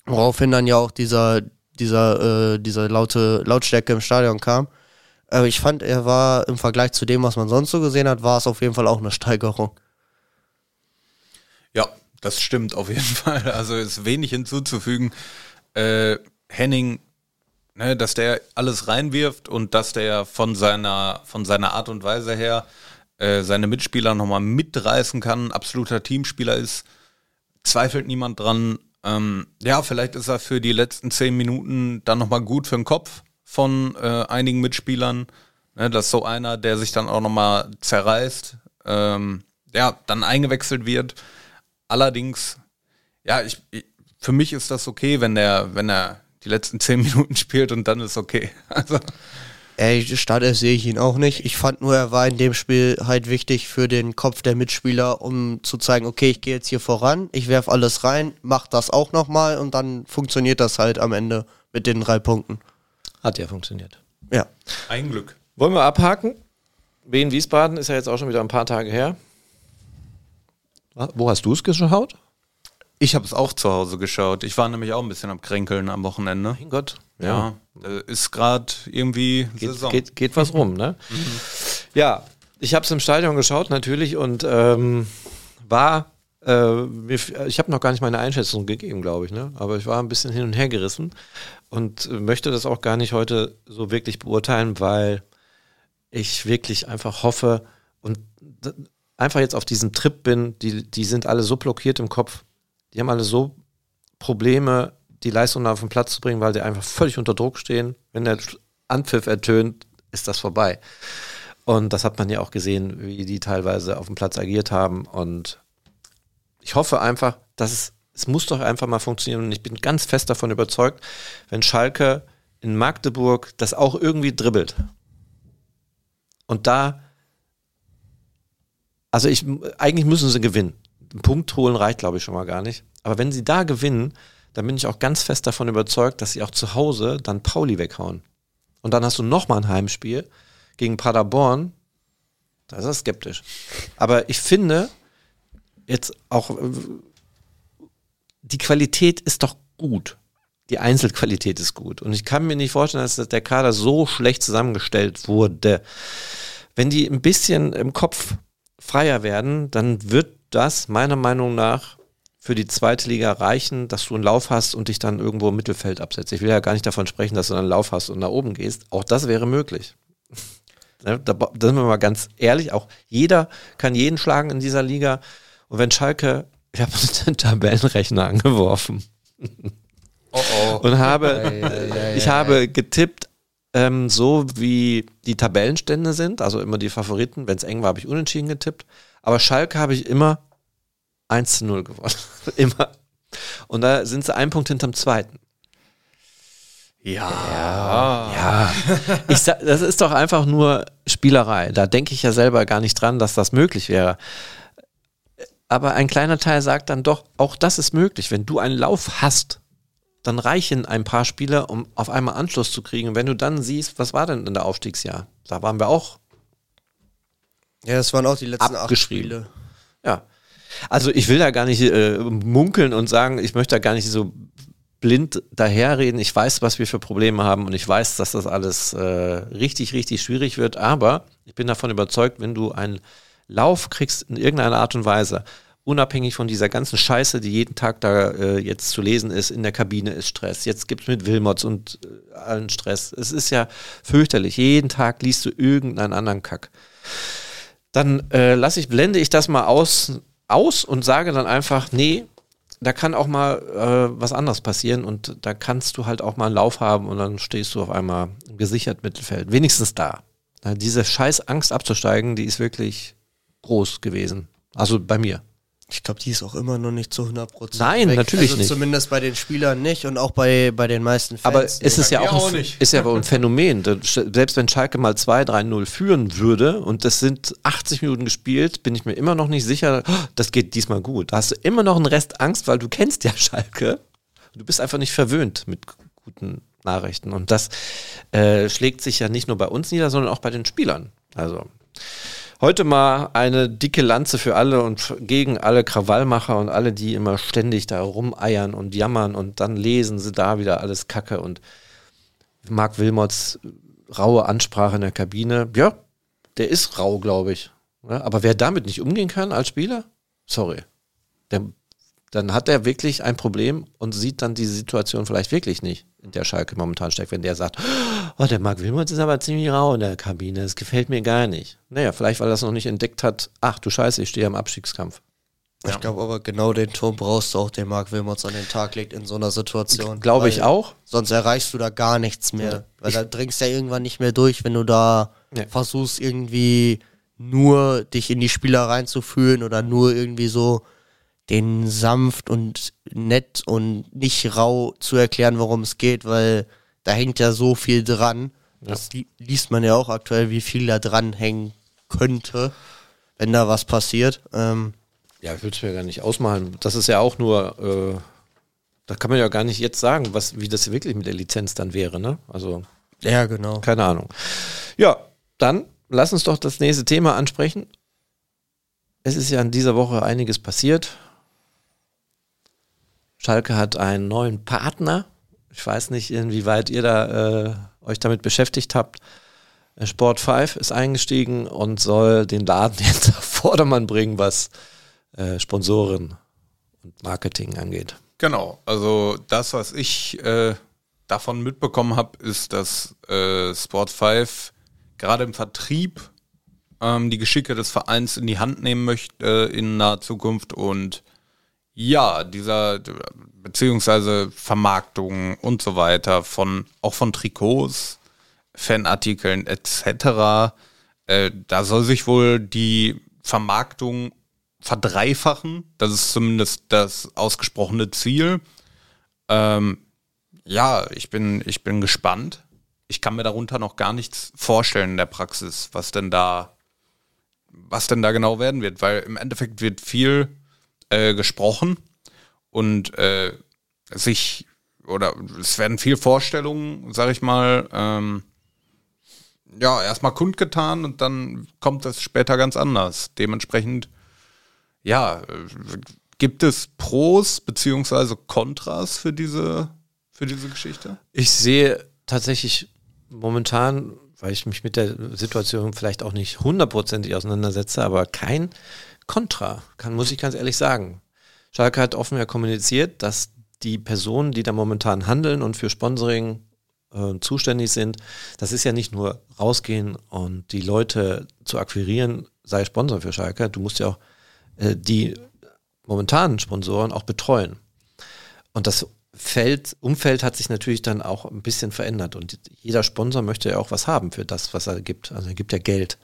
woraufhin dann ja auch dieser, dieser, äh, dieser laute Lautstärke im Stadion kam. Aber ich fand, er war im Vergleich zu dem, was man sonst so gesehen hat, war es auf jeden Fall auch eine Steigerung. Das stimmt auf jeden (laughs) Fall. Also ist wenig hinzuzufügen. Äh, Henning ne, dass der alles reinwirft und dass der von seiner, von seiner Art und Weise her äh, seine Mitspieler nochmal mitreißen kann, absoluter Teamspieler ist, zweifelt niemand dran. Ähm, ja, vielleicht ist er für die letzten zehn Minuten dann nochmal gut für den Kopf, von äh, einigen Mitspielern. Ne, dass so einer, der sich dann auch nochmal zerreißt, ähm, ja, dann eingewechselt wird. Allerdings, ja, ich, ich, für mich ist das okay, wenn der, wenn er die letzten zehn (laughs) Minuten spielt und dann ist okay. (laughs) Also. Ey, Startelf sehe ich ihn auch nicht. Ich fand nur, er war in dem Spiel halt wichtig für den Kopf der Mitspieler, um zu zeigen, okay, ich gehe jetzt hier voran, ich werf alles rein, mach das auch nochmal und dann funktioniert das halt am Ende mit den drei Punkten. Hat ja funktioniert. Ja. Ein Glück. Wollen wir abhaken? Wien Wiesbaden ist ja jetzt auch schon wieder ein paar Tage her. Wo hast du es geschaut? Ich habe es auch zu Hause geschaut. Ich war nämlich auch ein bisschen am Kränkeln am Wochenende. Mein Gott. Ja, ja. ist gerade irgendwie geht, Saison. Geht, geht was rum, ne? Mhm. Ja, ich habe es im Stadion geschaut natürlich und ähm, war, äh, ich habe noch gar nicht meine Einschätzung gegeben, glaube ich, ne? aber ich war ein bisschen hin und her gerissen und möchte das auch gar nicht heute so wirklich beurteilen, weil ich wirklich einfach hoffe und einfach jetzt auf diesem Trip bin, die, die sind alle so blockiert im Kopf, die haben alle so Probleme, die Leistung auf den Platz zu bringen, weil die einfach völlig unter Druck stehen. Wenn der Anpfiff ertönt, ist das vorbei. Und das hat man ja auch gesehen, wie die teilweise auf dem Platz agiert haben. Und ich hoffe einfach, dass es, es muss doch einfach mal funktionieren. Und ich bin ganz fest davon überzeugt, wenn Schalke in Magdeburg das auch irgendwie dribbelt. Und da, also ich, eigentlich müssen sie gewinnen. Einen Punkt holen reicht, glaube ich, schon mal gar nicht. Aber wenn sie da gewinnen, dann bin ich auch ganz fest davon überzeugt, dass sie auch zu Hause dann Pauli weghauen. Und dann hast du nochmal ein Heimspiel gegen Paderborn. Da ist er skeptisch. Aber ich finde, jetzt auch, die Qualität ist doch gut. Die Einzelqualität ist gut. Und ich kann mir nicht vorstellen, dass der Kader so schlecht zusammengestellt wurde. Wenn die ein bisschen im Kopf freier werden, dann wird das meiner Meinung nach für die zweite Liga reichen, dass du einen Lauf hast und dich dann irgendwo im Mittelfeld absetzt. Ich will ja gar nicht davon sprechen, dass du einen Lauf hast und nach oben gehst. Auch das wäre möglich. (laughs) da, da sind wir mal ganz ehrlich, auch jeder kann jeden schlagen in dieser Liga. Und wenn Schalke, ich habe (laughs) den Tabellenrechner angeworfen oh oh. und habe, ich habe getippt, ähm, so wie die Tabellenstände sind, also immer die Favoriten. Wenn es eng war, habe ich unentschieden getippt. Aber Schalke habe ich immer 1 zu 0 gewonnen. (laughs) Immer. Und da sind sie einen Punkt hinterm zweiten. Ja. Ja. ja. Ich sag, das ist doch einfach nur Spielerei. Da denke ich ja selber gar nicht dran, dass das möglich wäre. Aber ein kleiner Teil sagt dann doch, auch das ist möglich. Wenn du einen Lauf hast, dann reichen ein paar Spieler, um auf einmal Anschluss zu kriegen. Und wenn du dann siehst, was war denn in der Aufstiegsjahr? Da waren wir auch. Ja, das waren auch die letzten acht Spiele. Ja. Also ich will da gar nicht äh, munkeln und sagen, ich möchte da gar nicht so blind daherreden. Ich weiß, was wir für Probleme haben und ich weiß, dass das alles äh, richtig, richtig schwierig wird. Aber ich bin davon überzeugt, wenn du einen Lauf kriegst in irgendeiner Art und Weise, unabhängig von dieser ganzen Scheiße, die jeden Tag da äh, jetzt zu lesen ist, in der Kabine ist Stress. Jetzt gibt es mit Wilmots und äh, allen Stress. Es ist ja fürchterlich. Jeden Tag liest du irgendeinen anderen Kack. Dann äh, lasse ich, blende ich das mal aus aus und sage dann einfach, nee, da kann auch mal äh, was anderes passieren und da kannst du halt auch mal einen Lauf haben und dann stehst du auf einmal im gesichert Mittelfeld. Wenigstens da. diese scheiß Angst abzusteigen, die ist wirklich groß gewesen. Also bei mir. Ich glaube, die ist auch immer noch nicht zu 100% Nein, weg. natürlich also nicht. Zumindest bei den Spielern nicht und auch bei, bei den meisten Fans. Aber es ist ja auch, ein, ist ja ein Phänomen. Selbst wenn Schalke mal 2-3-0 führen würde und das sind 80 Minuten gespielt, bin ich mir immer noch nicht sicher, oh, das geht diesmal gut. Da hast du immer noch einen Rest Angst, weil du kennst ja Schalke. Du bist einfach nicht verwöhnt mit guten Nachrichten. Und das äh, schlägt sich ja nicht nur bei uns nieder, sondern auch bei den Spielern. Also Heute mal eine dicke Lanze für alle und gegen alle Krawallmacher und alle, die immer ständig da rumeiern und jammern und dann lesen sie da wieder alles Kacke und Marc Wilmots raue Ansprache in der Kabine. Ja, der ist rau, glaube ich. aber wer damit nicht umgehen kann als Spieler, sorry. Der dann hat er wirklich ein Problem und sieht dann diese Situation vielleicht wirklich nicht, in der Schalke momentan steckt, wenn der sagt, oh, der Marc Wilmots ist aber ziemlich rau in der Kabine, das gefällt mir gar nicht. Naja, vielleicht, weil er das noch nicht entdeckt hat, ach du Scheiße, ich stehe am Abstiegskampf. Ich glaube aber genau den Ton brauchst du auch, den Marc Wilmots an den Tag legt in so einer Situation. Glaube ich auch. Sonst erreichst du da gar nichts mehr. Weil da dringst du ja irgendwann nicht mehr durch, wenn du da Ja. versuchst irgendwie nur dich in die Spieler reinzufühlen oder nur irgendwie so den sanft und nett und nicht rau zu erklären, worum es geht, weil da hängt ja so viel dran. Das li liest man ja auch aktuell, wie viel da dran hängen könnte, wenn da was passiert. Ähm, Ja, ich will es mir gar nicht ausmalen. Das ist ja auch nur, äh, da kann man ja gar nicht jetzt sagen, was, wie das wirklich mit der Lizenz dann wäre, ne? Also, ja, genau. keine Ahnung. Ja, dann lass uns doch das nächste Thema ansprechen. Es ist ja in dieser Woche einiges passiert. Schalke hat einen neuen Partner. Ich weiß nicht, inwieweit ihr da äh, euch damit beschäftigt habt. Äh, Sport 5 ist eingestiegen und soll den Laden (laughs) jetzt auf Vordermann bringen, was äh, Sponsoren und Marketing angeht. Genau, also das, was ich äh, davon mitbekommen habe, ist, dass äh, Sport 5 gerade im Vertrieb ähm, die Geschicke des Vereins in die Hand nehmen möchte äh, in naher Zukunft und ja, dieser beziehungsweise Vermarktung und so weiter von auch von Trikots, Fanartikeln etc. Äh, da soll sich wohl die Vermarktung verdreifachen. Das ist zumindest das ausgesprochene Ziel. Ähm, ja, ich bin, ich bin gespannt. Ich kann mir darunter noch gar nichts vorstellen in der Praxis, was denn da, was denn da genau werden wird, weil im Endeffekt wird viel äh, gesprochen und äh, sich oder es werden viel Vorstellungen, sag ich mal, ähm, ja, erstmal kundgetan und dann kommt es später ganz anders. Dementsprechend, ja, äh, gibt es Pros beziehungsweise Kontras für diese, für diese Geschichte? Ich sehe tatsächlich momentan, weil ich mich mit der Situation vielleicht auch nicht hundertprozentig auseinandersetze, aber kein Kontra, kann, muss ich ganz ehrlich sagen. Schalke hat offen ja kommuniziert, dass die Personen, die da momentan handeln und für Sponsoring äh, zuständig sind, das ist ja nicht nur rausgehen und die Leute zu akquirieren, sei Sponsor für Schalke, du musst ja auch äh, die momentanen Sponsoren auch betreuen. Und das Feld, Umfeld hat sich natürlich dann auch ein bisschen verändert und jeder Sponsor möchte ja auch was haben für das, was er gibt. Also er gibt ja Geld.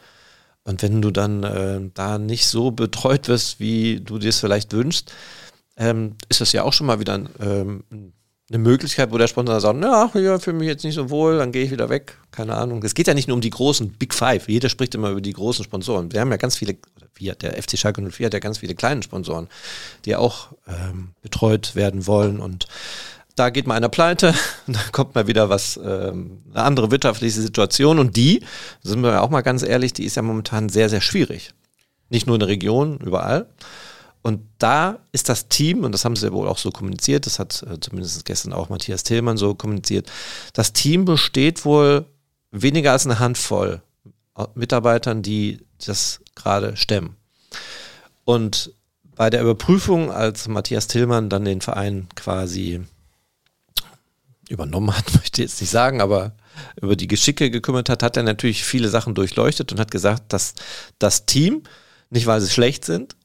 Und wenn du dann äh, da nicht so betreut wirst, wie du dir es vielleicht wünschst, ähm, ist das ja auch schon mal wieder ähm, eine Möglichkeit, wo der Sponsor sagt, ja, ja, fühle mich jetzt nicht so wohl, dann gehe ich wieder weg. Keine Ahnung. Es geht ja nicht nur um die großen Big Five. Jeder spricht immer über die großen Sponsoren. Wir haben ja ganz viele, wir, der FC Schalke 04 hat ja ganz viele kleine Sponsoren, die auch ähm, betreut werden wollen und da geht mal einer pleite, (laughs) dann kommt mal wieder was, ähm, eine andere wirtschaftliche Situation und die, sind wir auch mal ganz ehrlich, die ist ja momentan sehr, sehr schwierig. Nicht nur in der Region, überall. Und da ist das Team, und das haben sie ja wohl auch so kommuniziert, das hat äh, zumindest gestern auch Matthias Tillmann so kommuniziert, das Team besteht wohl weniger als eine Handvoll Mitarbeitern, die das gerade stemmen. Und bei der Überprüfung, als Matthias Tillmann dann den Verein quasi übernommen hat, (laughs) möchte ich jetzt nicht sagen, aber über die Geschicke gekümmert hat, hat er natürlich viele Sachen durchleuchtet und hat gesagt, dass das Team, nicht weil sie schlecht sind,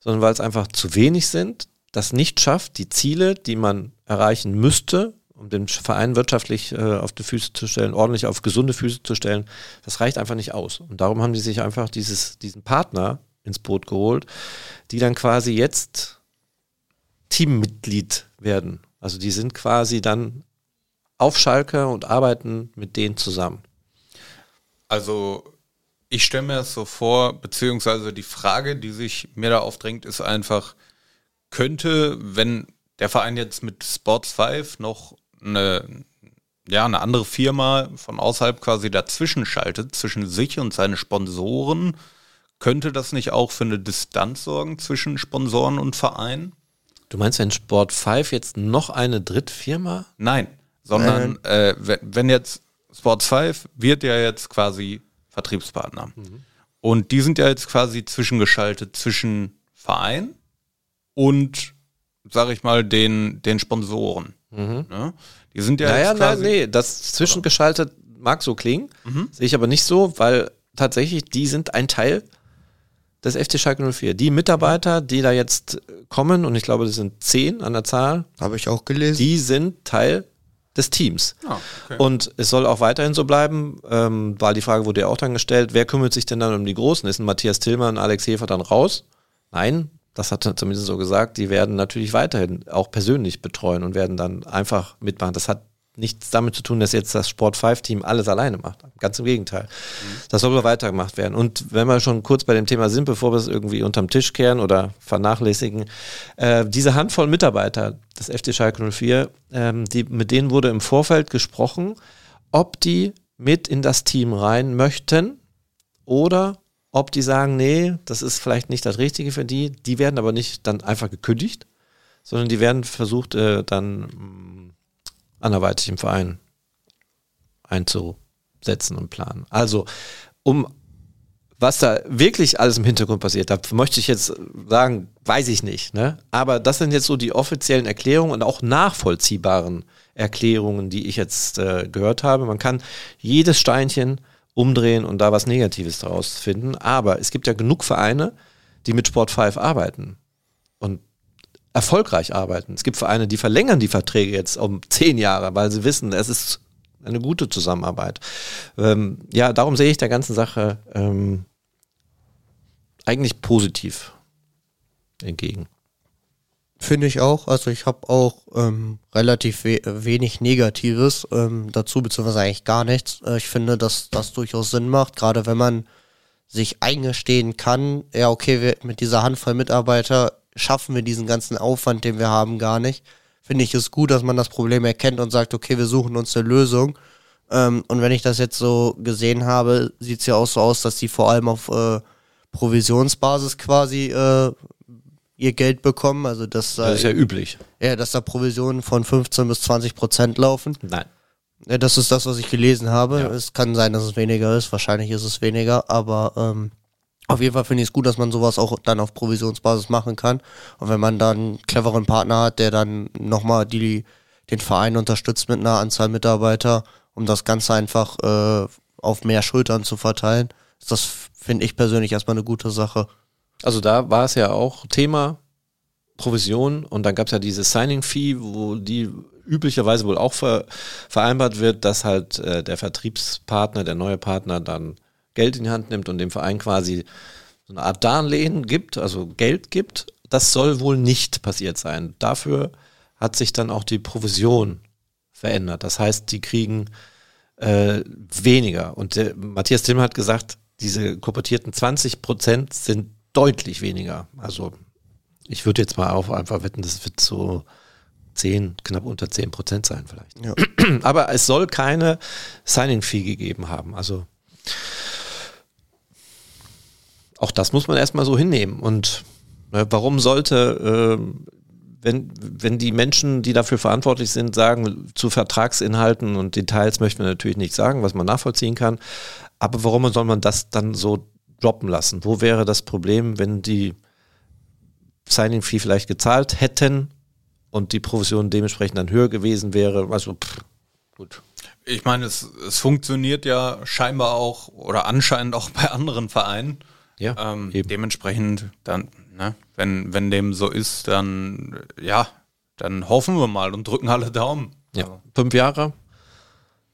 sondern weil es einfach zu wenig sind, das nicht schafft, die Ziele, die man erreichen müsste, um den Verein wirtschaftlich äh, auf die Füße zu stellen, ordentlich auf gesunde Füße zu stellen, das reicht einfach nicht aus. Und darum haben die sich einfach dieses, diesen Partner ins Boot geholt, die dann quasi jetzt Teammitglied werden. Also die sind quasi dann auf Schalke und arbeiten mit denen zusammen. Also ich stelle mir das so vor, beziehungsweise die Frage, die sich mir da aufdrängt, ist einfach, könnte, wenn der Verein jetzt mit Sports 5 noch eine, ja, eine andere Firma von außerhalb quasi dazwischen schaltet, zwischen sich und seine Sponsoren, könnte das nicht auch für eine Distanz sorgen zwischen Sponsoren und Verein? Du meinst, wenn Sport 5 jetzt noch eine Drittfirma? Nein, sondern äh, wenn, jetzt Sports 5 wird ja jetzt quasi Vertriebspartner. Und die sind ja jetzt quasi zwischengeschaltet zwischen Verein und, sag ich mal, den, den Sponsoren. Ne? Die sind ja Naja, jetzt quasi, nee, das zwischengeschaltet mag so klingen, sehe ich aber nicht so, weil tatsächlich die sind ein Teil des FC Schalke 04. Die Mitarbeiter, die da jetzt kommen, und ich glaube, das sind zehn an der Zahl, Habe ich auch gelesen. die sind Teil des Teams. Ah, okay. Und es soll auch weiterhin so bleiben, ähm, weil die Frage wurde ja auch dann gestellt, wer kümmert sich denn dann um die Großen? Ist ein Matthias Tillmann, Alex Hefer dann raus? Nein, das hat er zumindest so gesagt, die werden natürlich weiterhin auch persönlich betreuen und werden dann einfach mitmachen. Das hat nichts damit zu tun, dass jetzt das Sport 5 Team alles alleine macht. Ganz im Gegenteil. Das soll aber weitergemacht werden. Und wenn wir schon kurz bei dem Thema sind, bevor wir es irgendwie unterm Tisch kehren oder vernachlässigen, äh, diese Handvoll Mitarbeiter des FC Schalke 04, ähm, die, mit denen wurde im Vorfeld gesprochen, ob die mit in das Team rein möchten oder ob die sagen, nee, das ist vielleicht nicht das Richtige für die. Die werden aber nicht dann einfach gekündigt, sondern die werden versucht, äh, dann mh, anderweitig im Verein einzusetzen und planen. Also, um was da wirklich alles im Hintergrund passiert, da möchte ich jetzt sagen, weiß ich nicht. Ne? Aber das sind jetzt so die offiziellen Erklärungen und auch nachvollziehbaren Erklärungen, die ich jetzt äh, gehört habe. Man kann jedes Steinchen umdrehen und da was Negatives draus finden. Aber es gibt ja genug Vereine, die mit Sport 5 arbeiten und erfolgreich arbeiten. Es gibt Vereine, die verlängern die Verträge jetzt um zehn Jahre, weil sie wissen, es ist eine gute Zusammenarbeit. Ähm, ja, darum sehe ich der ganzen Sache ähm, eigentlich positiv entgegen. Finde ich auch. Also ich habe auch ähm, relativ we wenig Negatives ähm, dazu, beziehungsweise eigentlich gar nichts. Äh, ich finde, dass das durchaus Sinn macht, gerade wenn man sich eingestehen kann, ja okay, wir, mit dieser Handvoll Mitarbeiter schaffen wir diesen ganzen Aufwand, den wir haben, gar nicht. Finde ich es gut, dass man das Problem erkennt und sagt, okay, wir suchen uns eine Lösung. Ähm, und wenn ich das jetzt so gesehen habe, sieht es ja auch so aus, dass die vor allem auf äh, Provisionsbasis quasi äh, ihr Geld bekommen. Also dass, da- Das ist ja üblich. ja, dass da Provisionen von 15 bis 20 Prozent laufen. Nein. Ja, das ist das, was ich gelesen habe. Ja. Es kann sein, dass es weniger ist. Wahrscheinlich ist es weniger, aber ähm, auf jeden Fall finde ich es gut, dass man sowas auch dann auf Provisionsbasis machen kann. Und wenn man dann einen cleveren Partner hat, der dann nochmal die, den Verein unterstützt mit einer Anzahl Mitarbeiter, um das Ganze einfach äh, auf mehr Schultern zu verteilen, das, finde ich persönlich, erstmal eine gute Sache. Also da war es ja auch Thema Provision und dann gab es ja diese Signing-Fee, wo die üblicherweise wohl auch ver vereinbart wird, dass halt äh, der Vertriebspartner, der neue Partner dann Geld in die Hand nimmt und dem Verein quasi so eine Art Darlehen gibt, also Geld gibt. Das soll wohl nicht passiert sein. Dafür hat sich dann auch die Provision verändert. Das heißt, die kriegen äh, weniger. Und der, Matthias Timm hat gesagt, diese kopierten 20 Prozent sind deutlich weniger. Also ich würde jetzt mal auf einfach wetten, das wird so 10, knapp unter 10 Prozent sein vielleicht. Ja. Aber es soll keine Signing-Fee gegeben haben. Also auch das muss man erstmal so hinnehmen. Und äh, warum sollte, äh, wenn, wenn die Menschen, die dafür verantwortlich sind, sagen, zu Vertragsinhalten und Details möchten wir natürlich nicht sagen, was man nachvollziehen kann, aber warum soll man das dann so droppen lassen? Wo wäre das Problem, wenn die Signing-Fee vielleicht gezahlt hätten und die Provision dementsprechend dann höher gewesen wäre? Also, pff, gut. Ich meine, es, es funktioniert ja scheinbar auch oder anscheinend auch bei anderen Vereinen. Ja, Ähm, eben. dementsprechend dann, ne, wenn, wenn dem so ist, dann ja, dann hoffen wir mal und drücken alle Daumen. Ja, fünf Jahre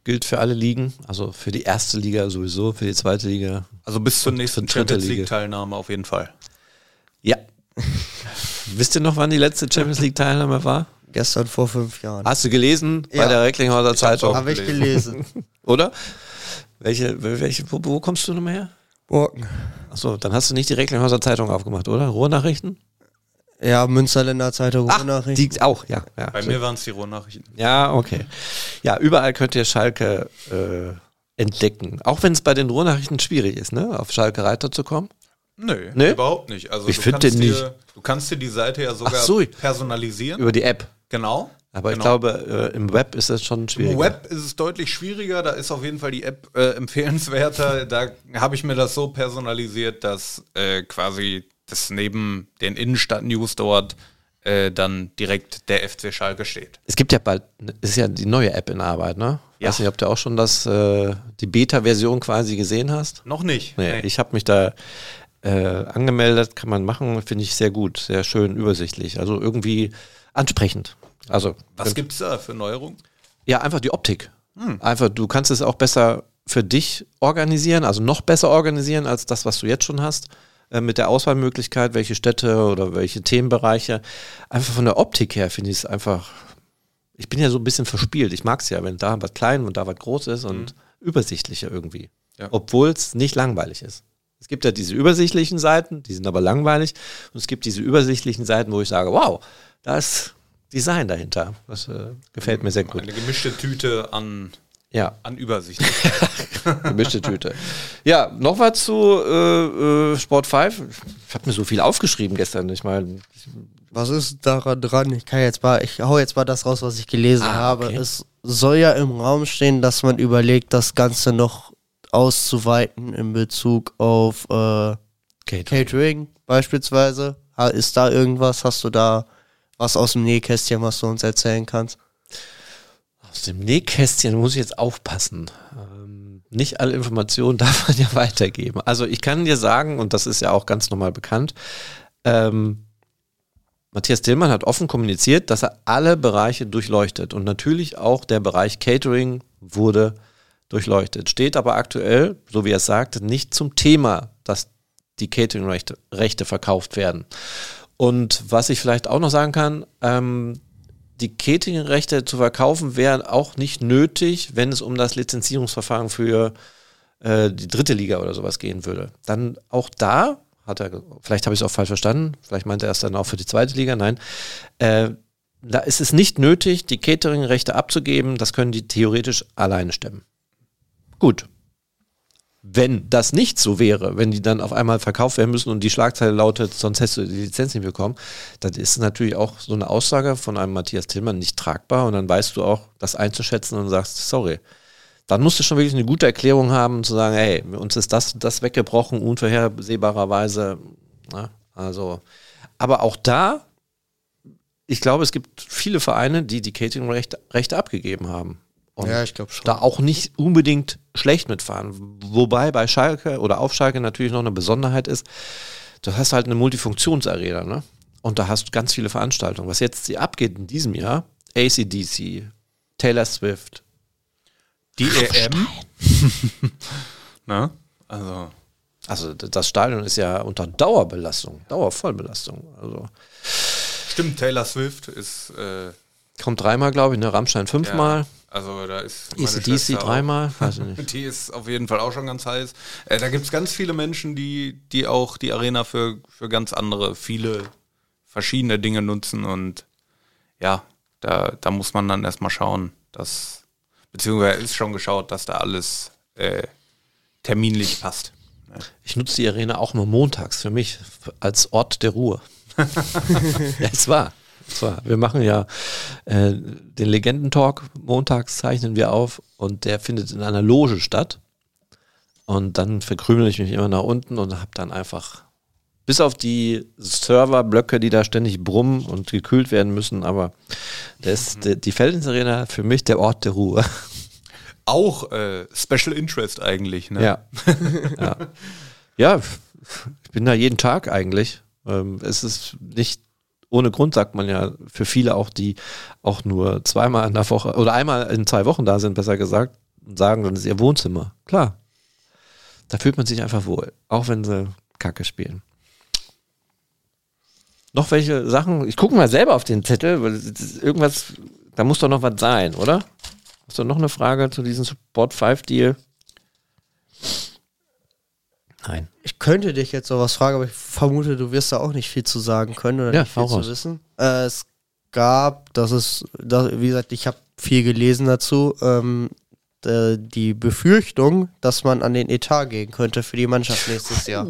gilt für alle Ligen, also für die erste Liga sowieso, für die zweite Liga. Also bis zur nächsten Champions Liga. League Teilnahme auf jeden Fall. Ja. (laughs) Wisst ihr noch, wann die letzte Champions League Teilnahme war? Gestern vor fünf Jahren. Hast du gelesen bei Ja. der Recklinghauser Zeitung, Habe ich gelesen. (laughs) oder? Welche, welche, wo, wo kommst du nochmal her? Morgen. Achso, dann hast du nicht die Recklinghauser Zeitung aufgemacht, oder? Ruhrnachrichten? Ja, Münsterländer Zeitung, Ruhrnachrichten. die auch, ja. Ja, Bei mir waren es die Rohnachrichten. ja okay. Ja, überall könnt ihr Schalke äh, entdecken. Auch wenn es bei den Ruhrnachrichten schwierig ist, ne? Auf Schalke Reiter zu kommen. Nö, Nee? überhaupt nicht. Also Ich du find kannst den dir- nicht. Du kannst dir die Seite ja sogar Ach so. personalisieren. Über die App. genau. Aber ich Genau. glaube, äh, im Web ist das schon schwierig. Im Web ist es deutlich schwieriger, da ist auf jeden Fall die App äh, empfehlenswerter. (laughs) Da habe ich mir das so personalisiert, dass äh, quasi das neben den Innenstadt-News dort äh, dann direkt der FC Schalke steht. Es gibt ja bald, ist ja die neue App in Arbeit, ne? Ja. Weiß nicht, ob du auch schon das, äh, die Beta-Version quasi gesehen hast. Noch nicht. Nee, Nee. ich habe mich da äh, angemeldet, kann man machen, finde ich sehr gut, sehr schön übersichtlich. Also irgendwie ansprechend. Also Was gibt es da für Neuerungen? ja, einfach die Optik. Einfach, du kannst es auch besser für dich organisieren, also noch besser organisieren als das, was du jetzt schon hast. äh, Mit der Auswahlmöglichkeit, welche Städte oder welche Themenbereiche. Einfach von der Optik her finde ich es einfach. Ich bin ja so ein bisschen verspielt. Ich mag es ja, wenn da was klein und da was groß ist und übersichtlicher irgendwie. Ja. Obwohl es nicht langweilig ist. Es gibt ja diese übersichtlichen Seiten, die sind aber langweilig. Und es gibt diese übersichtlichen Seiten, wo ich sage, wow, da ist Design dahinter. Das äh, gefällt mir sehr gut. Eine gemischte Tüte an, Ja, an Übersicht. (laughs) gemischte Tüte. Ja, noch was zu äh, äh, Sport 5. Ich habe mir so viel aufgeschrieben gestern. Ich meine, Was ist daran dran? Ich kann jetzt mal, ich hau jetzt mal das raus, was ich gelesen Ah, habe. okay. Es soll ja im Raum stehen, dass man überlegt, das Ganze noch auszuweiten in Bezug auf äh, Kate. Catering beispielsweise. Ist da irgendwas? Hast du da was aus dem Nähkästchen, was du uns erzählen kannst? Aus dem Nähkästchen muss ich jetzt aufpassen. Ähm, nicht alle Informationen (laughs) darf man ja weitergeben. Also ich kann dir sagen, und das ist ja auch ganz normal bekannt, ähm, Matthias Dillmann hat offen kommuniziert, dass er alle Bereiche durchleuchtet. Und natürlich auch der Bereich Catering wurde durchleuchtet. Steht aber aktuell, so wie er es sagte, nicht zum Thema, dass die Catering-Rechte Rechte verkauft werden. Und was ich vielleicht auch noch sagen kann, ähm, die Catering-Rechte zu verkaufen wären auch nicht nötig, wenn es um das Lizenzierungsverfahren für äh, die dritte Liga oder sowas gehen würde. Dann auch da hat er, vielleicht habe ich es auch falsch verstanden, vielleicht meinte er es dann auch für die zweite Liga, nein. Äh, da ist es nicht nötig, die Catering-Rechte abzugeben, das können die theoretisch alleine stemmen. Gut. Wenn das nicht so wäre, wenn die dann auf einmal verkauft werden müssen und die Schlagzeile lautet, sonst hättest du die Lizenz nicht bekommen, dann ist natürlich auch so eine Aussage von einem Matthias Tillmann nicht tragbar und dann weißt du auch, das einzuschätzen und sagst, sorry. Dann musst du schon wirklich eine gute Erklärung haben, zu sagen, hey, uns ist das, das weggebrochen, unvorhersehbarerweise. Na, also, aber auch da, ich glaube, es gibt viele Vereine, die die Catering-Rechte Rechte abgegeben haben. Und Ja, ich glaube schon. da auch nicht unbedingt schlecht mitfahren. Wobei bei Schalke oder auf Schalke natürlich noch eine Besonderheit ist, du hast halt eine Multifunktionsarena, ne? Und da hast du ganz viele Veranstaltungen. Was jetzt hier abgeht in diesem Jahr, ACDC, Taylor Swift, Die EM. ne? Also, also das Stadion ist ja unter Dauerbelastung, Dauervollbelastung. Also stimmt, Taylor Swift ist. Äh, kommt dreimal, glaube ich, ne? Rammstein fünfmal, Ja, also da ist meine auch- dreimal, (laughs) weiß ich nicht. Die ist auf jeden Fall auch schon ganz heiß. Äh, da gibt es ganz viele Menschen, die, die auch die Arena für, für ganz andere, viele verschiedene Dinge nutzen und ja, da, da muss man dann erstmal schauen, dass, beziehungsweise ist schon geschaut, dass da alles äh, terminlich passt. Ich nutze die Arena auch nur montags für mich als Ort der Ruhe. (laughs) ja, es war. Es war. Wir machen ja äh, den Legendentalk, montags zeichnen wir auf und der findet in einer Loge statt. Und dann verkrümel ich mich immer nach unten und habe dann einfach, bis auf die Serverblöcke, die da ständig brummen und gekühlt werden müssen, aber das, die, die Feldins Arena für mich der Ort der Ruhe. Auch äh, Special Interest eigentlich, ne? Ja. (laughs) ja. Ja, ich bin da jeden Tag eigentlich. Ähm, es ist nicht ohne Grund, sagt man ja, für viele auch, die auch nur zweimal in der Woche oder einmal in zwei Wochen da sind, besser gesagt, sagen, dann ist ihr Wohnzimmer. Klar. Da fühlt man sich einfach wohl, auch wenn sie Kacke spielen. Noch welche Sachen? Ich gucke mal selber auf den Zettel, weil irgendwas, da muss doch noch was sein, oder? Hast du noch eine Frage zu diesem Sport 5 Deal? Nein. Ich könnte dich jetzt noch was fragen, aber ich vermute, du wirst da auch nicht viel zu sagen können oder Ja, nicht viel zu raus. wissen. Äh, es gab, das ist, das, wie gesagt, ich habe viel gelesen dazu, ähm, äh, die Befürchtung, dass man an den Etat gehen könnte für die Mannschaft nächstes Jahr.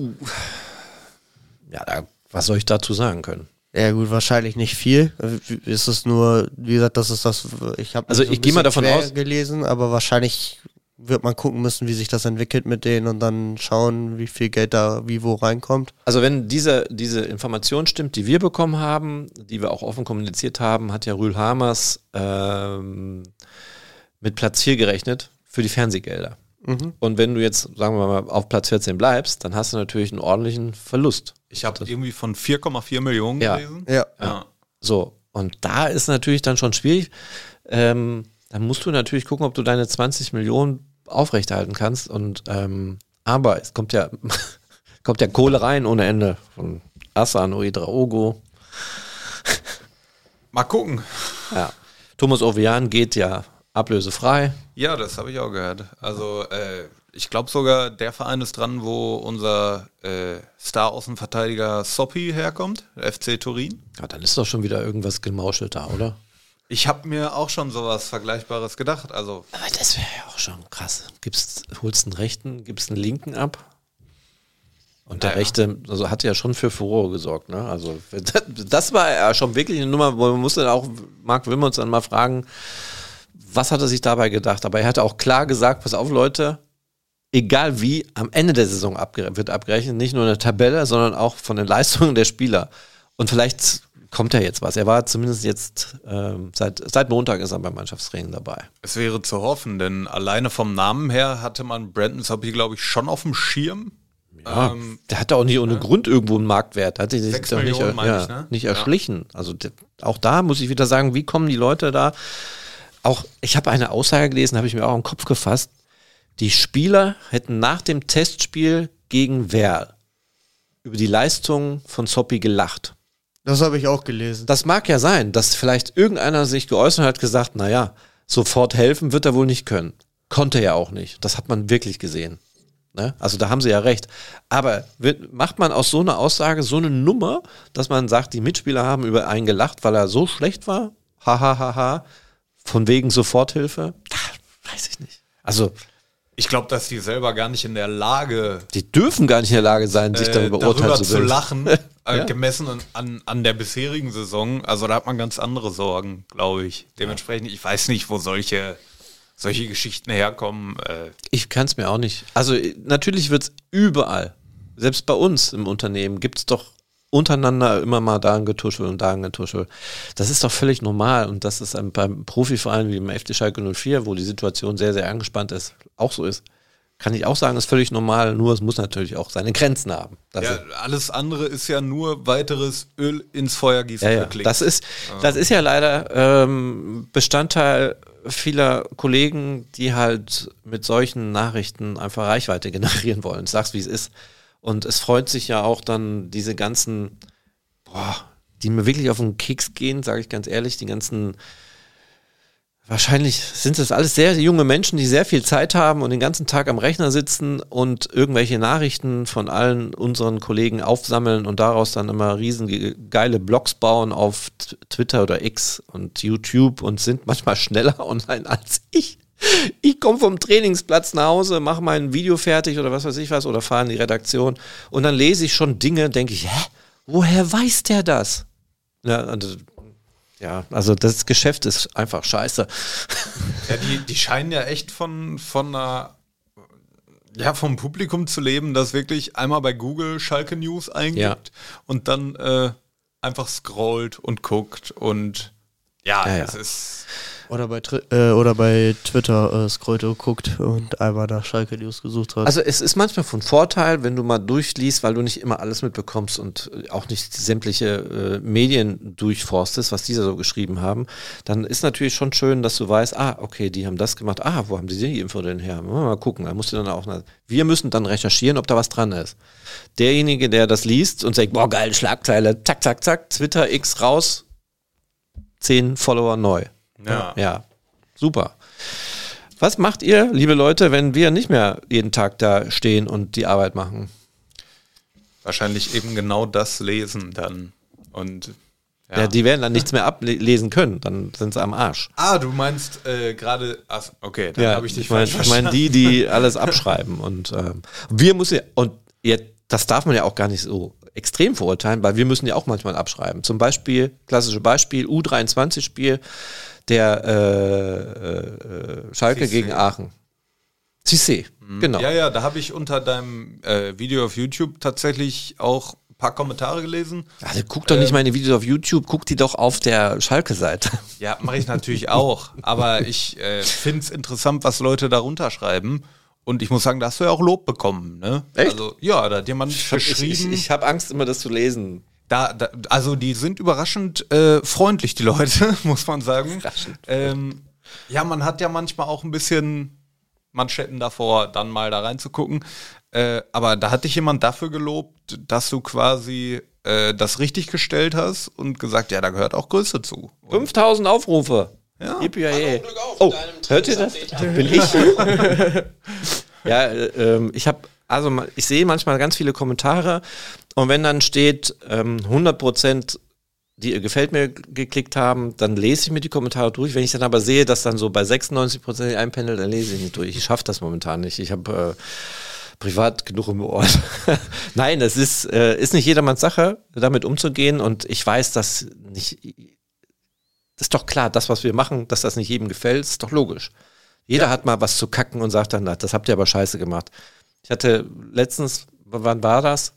Ja, da, was soll ich dazu sagen können? Ja gut, wahrscheinlich nicht viel. Äh, Ist es nur, wie gesagt, das ist das, ich habe Also ich gehe mal davon aus- gelesen, aber wahrscheinlich wird man gucken müssen, wie sich das entwickelt mit denen und dann schauen, wie viel Geld da wie wo reinkommt. Also wenn diese, diese Information stimmt, die wir bekommen haben, die wir auch offen kommuniziert haben, hat ja Rühl Hamers ähm, mit Platz 4 gerechnet für die Fernsehgelder. Und wenn du jetzt, sagen wir mal, auf Platz 14 bleibst, dann hast du natürlich einen ordentlichen Verlust. Ich habe irgendwie von 4,4 Millionen Ja. gelesen. Ja. Ja. So, und da ist natürlich dann schon schwierig. Ähm, dann musst du natürlich gucken, ob du deine 20 Millionen aufrechterhalten kannst. Und ähm, aber es kommt ja, (laughs) kommt ja Kohle rein ohne Ende. Von Asan, Uedraogo. Mal gucken. Ja. Thomas Ovian geht ja ablösefrei. Ja, das habe ich auch gehört. Also äh, ich glaube sogar, der Verein ist dran, wo unser äh, Star-Außenverteidiger Soppi herkommt, FC Turin. Ja, dann ist doch schon wieder irgendwas gemauschelt da, oder? Ich habe mir auch schon sowas Vergleichbares gedacht. Also Aber das wäre ja auch schon krass. Gibst, holst einen rechten, gibst einen linken ab. Und der Naja. rechte, also hat ja schon für Furore gesorgt, ne? Also (laughs) das war ja schon wirklich eine Nummer, wo man musste auch Marc Wilmer uns dann mal fragen, was hat er sich dabei gedacht? Aber er hat auch klar gesagt, pass auf Leute, egal wie, am Ende der Saison abgere wird abgerechnet, nicht nur eine Tabelle, sondern auch von den Leistungen der Spieler. Und vielleicht kommt ja jetzt was. Er war zumindest jetzt, ähm, seit, seit Montag ist er beim Mannschaftstraining dabei. es wäre zu hoffen, denn alleine vom Namen her hatte man Brandon Soppi, glaube ich, schon auf dem Schirm. Ja, Ähm, der hat auch nicht ohne Grund irgendwo einen Marktwert. Hat sich nicht, ja, ich, ne? nicht Ja. erschlichen. Also de- auch da muss ich wieder sagen, wie kommen die Leute da? Auch ich habe eine Aussage gelesen, habe ich mir auch im Kopf gefasst. Die Spieler hätten nach dem Testspiel gegen Werl über die Leistung von Soppi gelacht. Das habe ich auch gelesen. Das mag ja sein, dass vielleicht irgendeiner sich geäußert hat, gesagt, naja, sofort helfen wird er wohl nicht können. Konnte er auch nicht. Das hat man wirklich gesehen. Ne? Also da haben sie ja recht. Aber wird, macht man aus so einer Aussage so eine Nummer, dass man sagt, die Mitspieler haben über einen gelacht, weil er so schlecht war? Hahaha. Ha, ha, ha. Von wegen Soforthilfe? Ah, weiß ich nicht. Also, ich glaube, dass die selber gar nicht in der Lage die dürfen gar nicht in der Lage sein, sich äh, darüber urteilen darüber zu zu bilden. lachen, (laughs) äh, Ja. gemessen an, an, der bisherigen Saison. Also da hat man ganz andere Sorgen, glaube ich. Dementsprechend, ich weiß nicht, wo solche, solche Geschichten herkommen. Äh, Ich kann es mir auch nicht. Also äh, natürlich wird es überall, selbst bei uns im Unternehmen, gibt es doch untereinander immer mal da ein Getuschel und da ein Getuschel. Das ist doch völlig normal und das ist beim Profiverein wie im FC Schalke 04, wo die Situation sehr, sehr angespannt ist, auch so ist. Kann ich auch sagen, ist völlig normal, nur es muss natürlich auch seine Grenzen haben. Ja, alles andere ist ja nur weiteres Öl ins Feuer gießen. ja, ja. Das ist, das ist ja leider ähm, Bestandteil vieler Kollegen, die halt mit solchen Nachrichten einfach Reichweite generieren wollen. Ich sag's, wie es ist. Und es freut sich ja auch dann diese ganzen, boah, die mir wirklich auf den Keks gehen, sage ich ganz ehrlich, die ganzen Wahrscheinlich sind es alles sehr junge Menschen, die sehr viel Zeit haben und den ganzen Tag am Rechner sitzen und irgendwelche Nachrichten von allen unseren Kollegen aufsammeln und daraus dann immer riesen geile Blogs bauen auf Twitter oder X und YouTube und sind manchmal schneller (laughs) online als ich. (laughs) Ich komme vom Trainingsplatz nach Hause, mache mein Video fertig oder was weiß ich was oder fahre in die Redaktion und dann lese ich schon Dinge, denke ich, hä, woher weiß der das? Ja, ja, also das Geschäft ist einfach scheiße. Ja, die, die scheinen ja echt von, von einer, ja, vom Publikum zu leben, das wirklich einmal bei Google Schalke News eingibt Ja. und dann äh, einfach scrollt und guckt und ja, Ja, ja. es ist. Oder bei, äh, oder bei Twitter äh, scrollt guckt und einmal nach Schalke News gesucht hat. Also es ist manchmal von Vorteil, wenn du mal durchliest, weil du nicht immer alles mitbekommst und äh, auch nicht sämtliche äh, Medien durchforstest, was diese so geschrieben haben, dann ist natürlich schon schön, dass du weißt, ah, okay, die haben das gemacht, ah, wo haben die die Info denn her? Mal gucken, da musst du dann auch, wir müssen dann recherchieren, ob da was dran ist. Derjenige, der das liest und sagt, boah, geile Schlagzeile, zack, zack, zack, Twitter X raus, zehn Follower neu. Ja. Ja, super. Was macht ihr, liebe Leute, wenn wir nicht mehr jeden Tag da stehen und die Arbeit machen? Wahrscheinlich eben genau das lesen dann. Und Ja. ja. die werden dann nichts mehr ablesen können, dann sind sie am Arsch. ah, du meinst äh, gerade. Okay, dann Ja, habe ich dich ich meine falsch ich mein, verstanden. die, die alles abschreiben. Und ähm, wir müssen und jetzt, das darf man ja auch gar nicht so extrem verurteilen, weil wir müssen ja auch manchmal abschreiben. Zum Beispiel, klassische Beispiel, U23-Spiel der äh, äh, Schalke Cissé. gegen Aachen. Cissé, genau. Ja, ja, da habe ich unter deinem äh, Video auf YouTube tatsächlich auch ein paar Kommentare gelesen. Also guck doch nicht meine Videos auf YouTube, guck die doch auf der Schalke-Seite. Ja, mache ich natürlich auch. Aber ich äh, finde es interessant, was Leute darunter schreiben. Und ich muss sagen, da hast du ja auch Lob bekommen, ne? Echt? Also, ja, da hat jemand Ich, ich, geschrieben. ich habe Angst, immer das zu lesen. Da, da, also die sind überraschend äh, freundlich, die Leute, (laughs) muss man sagen. Ähm, ja, man hat ja manchmal auch ein bisschen Manschetten davor, dann mal da reinzugucken. Äh, aber da hat dich jemand dafür gelobt, dass du quasi äh, das richtig gestellt hast und gesagt, ja, da gehört auch Größe zu. Und 5000 Aufrufe. Ja. Yippie-yay. Oh, hört ihr das? Bin ich? (laughs) ja, äh, ähm, ich habe, also ich sehe manchmal ganz viele Kommentare und wenn dann steht ähm, 100 Prozent, die ihr gefällt mir geklickt haben, dann lese ich mir die Kommentare durch. Wenn ich dann aber sehe, dass dann so bei 96 Prozent einpendelt, dann lese ich nicht durch. Ich schaffe das momentan nicht. Ich habe äh, privat genug im Ohr. (laughs) Nein, es ist, äh, ist nicht jedermanns Sache, damit umzugehen und ich weiß, dass nicht das ist doch klar, das, was wir machen, dass das nicht jedem gefällt, ist doch logisch. Jeder hat mal was zu kacken und sagt dann, das habt ihr aber scheiße gemacht. Ich hatte letztens, wann war das?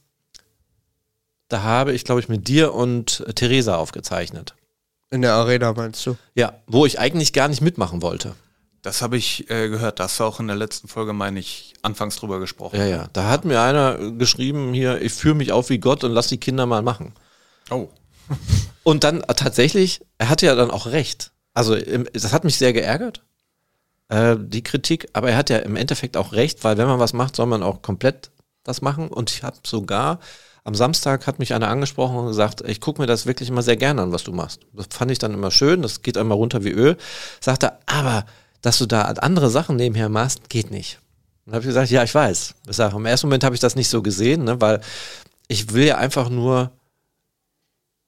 Da habe ich, glaube ich, mit dir und äh, Theresa aufgezeichnet. In der Arena meinst du? Ja, wo ich eigentlich gar nicht mitmachen wollte. Das habe ich äh, gehört. Da hast du auch in der letzten Folge, meine ich, anfangs drüber gesprochen. Ja, ja. Da hat mir einer äh, geschrieben, hier, ich führe mich auf wie Gott und lass die Kinder mal machen. Oh. (laughs) Und dann äh, tatsächlich, er hatte ja dann auch recht. Also im, das hat mich sehr geärgert, äh, die Kritik, aber er hat ja im Endeffekt auch recht, weil wenn man was macht, soll man auch komplett das machen. Und ich habe sogar, am Samstag hat mich einer angesprochen und gesagt, ich gucke mir das wirklich immer sehr gerne an, was du machst. Das fand ich dann immer schön, das geht einmal runter wie Öl. Sagt er, aber dass du da andere Sachen nebenher machst, geht nicht. Und habe ich gesagt, ja, ich weiß. Ich sag, Im ersten Moment habe ich das nicht so gesehen, ne, weil ich will ja einfach nur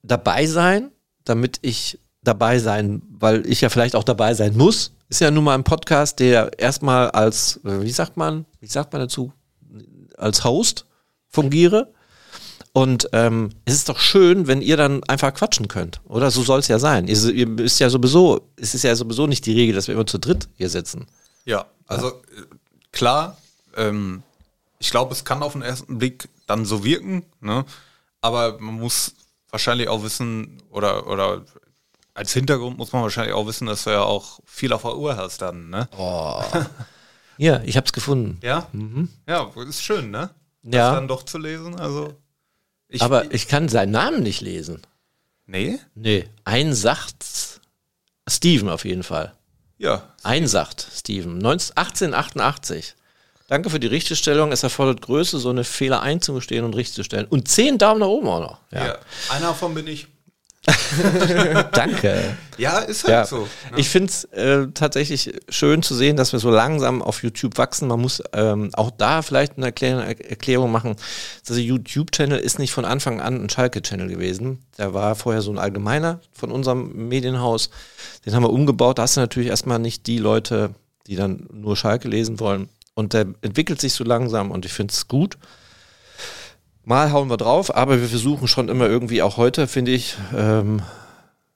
dabei sein, damit ich dabei sein, weil ich ja vielleicht auch dabei sein muss. Ist ja nun mal ein Podcast, der erstmal als, wie sagt man, wie sagt man dazu, als Host fungiere. Und ähm, es ist doch schön, wenn ihr dann einfach quatschen könnt, oder? So soll es ja sein. Ihr, ihr ist ja sowieso, es ist ja sowieso nicht die Regel, dass wir immer zu dritt hier sitzen. Ja, also äh, klar, ähm, ich glaube, es kann auf den ersten Blick dann so wirken, ne? aber man muss wahrscheinlich auch wissen, oder, oder als Hintergrund muss man wahrscheinlich auch wissen, dass du ja auch viel auf der Uhr hast dann, ne? Ja, ich hab's gefunden. Ja? Ja, ist schön, ne? Das Ja. dann doch zu lesen, also. Ich, Aber ich kann seinen Namen nicht lesen. Nee? Nee, ein sagt Steven auf jeden Fall. Ja. Ein sagt Steven. 19, 1888. Danke für die Richtigstellung. Es erfordert Größe, so eine Fehler einzugestehen und richtigzustellen. Und zehn Daumen nach oben auch noch. ja. Einer davon bin ich. (laughs) Danke. Ja, ist halt Ja. so. Ne? Ich finde es äh, tatsächlich schön zu sehen, dass wir so langsam auf YouTube wachsen. Man muss ähm, auch da vielleicht eine Erklär Erklärung machen. Also YouTube-Channel ist nicht von Anfang an ein Schalke-Channel gewesen. Der war vorher so ein allgemeiner von unserem Medienhaus. Den haben wir umgebaut. Da hast du natürlich erstmal nicht die Leute, die dann nur Schalke lesen wollen. Und der entwickelt sich so langsam und ich finde es gut. Mal hauen wir drauf, aber wir versuchen schon immer irgendwie auch heute, finde ich, ähm,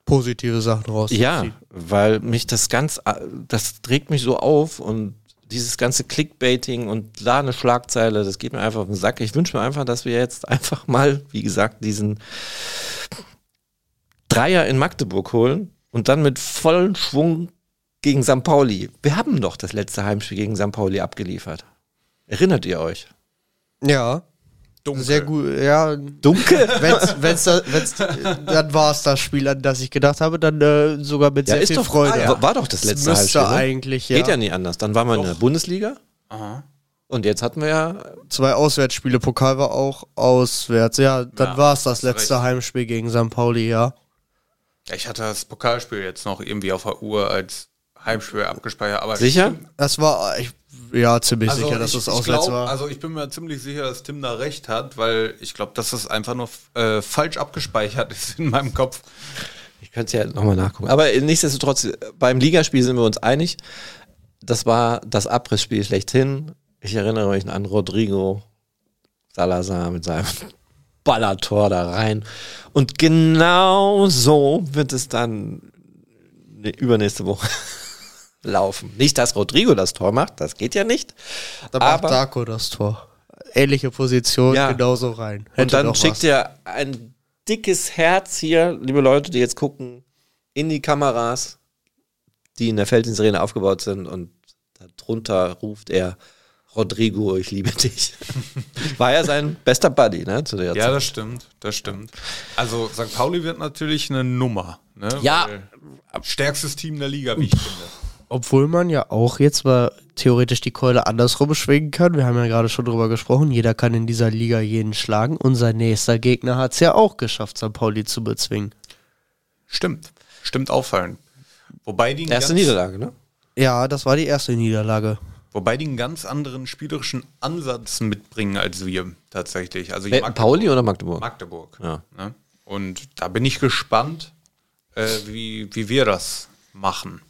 Positive Sachen raus. ja, weil mich das ganz, das trägt mich so auf und dieses ganze Clickbaiting und da eine Schlagzeile, das geht mir einfach auf den Sack. Ich wünsche mir einfach, dass wir jetzt einfach mal, wie gesagt, diesen Dreier in Magdeburg holen und dann mit vollem Schwung gegen St. Pauli. Wir haben doch das letzte Heimspiel gegen St. Pauli abgeliefert. Erinnert ihr euch? Ja. Dunkel. Sehr gut, ja. Dunkel? (laughs) Wenn's, wenn's, da- wenn's, dann war es das Spiel, an das ich gedacht habe, dann äh, sogar mit Ja, sehr ist viel doch, Freude. ah, ja. war doch das Das letzte müsste Heimspiel. Ne? eigentlich, ja. Geht ja nicht anders. Dann waren wir in der Bundesliga Aha. und jetzt hatten wir ja Zwei Auswärtsspiele, Pokal war auch auswärts. Ja, dann Ja, war es das letzte recht. Heimspiel gegen St. Pauli, ja. Ja, Ich hatte das Pokalspiel jetzt noch irgendwie auf der Uhr als Heimspiel abgespeichert. Aber sicher. Das war, ich, ja, ziemlich Also sicher, dass ich, ich auswärts glaub, war. Also ich bin mir ziemlich sicher, dass Tim da recht hat, weil ich glaube, dass das einfach nur äh, falsch abgespeichert (laughs) ist in meinem Kopf. Ich könnte es ja nochmal nachgucken. Aber nichtsdestotrotz, beim Ligaspiel sind wir uns einig. Das war das Abrissspiel schlechthin. Ich erinnere mich an Rodrigo Salazar mit seinem (laughs) Ballertor da rein. Und genau so wird es dann ne- übernächste Woche (laughs) laufen. Nicht, dass Rodrigo das Tor macht, das geht ja nicht. da macht aber- Darko das Tor. Ähnliche Position, Ja. genauso rein. Und dann schickt was. ihr ein dickes Herz hier, liebe Leute, die jetzt gucken, in die Kameras, die in der Felddienstarena aufgebaut sind und darunter ruft er Rodrigo, ich liebe dich. (laughs) War ja sein bester Buddy, ne, zu der Ja, Zeit. das stimmt, das stimmt. Also St. Pauli wird natürlich eine Nummer. Ne? Ja. Weil Stärkstes Team der Liga, wie ich finde. Obwohl man ja auch jetzt mal theoretisch die Keule andersrum schwingen kann. Wir haben ja gerade schon drüber gesprochen. Jeder kann in dieser Liga jeden schlagen. Unser nächster Gegner hat es ja auch geschafft, St. Pauli zu bezwingen. Stimmt, stimmt auffallend. Wobei die, einen Erste ganz, Niederlage, ne? Ja, das war die erste Niederlage. wobei die einen ganz anderen spielerischen Ansatz mitbringen als wir tatsächlich. Also Wer, Magdeburg- Pauli oder Magdeburg? Magdeburg. Ja. Ne? Und da bin ich gespannt, äh, wie, wie wir das machen.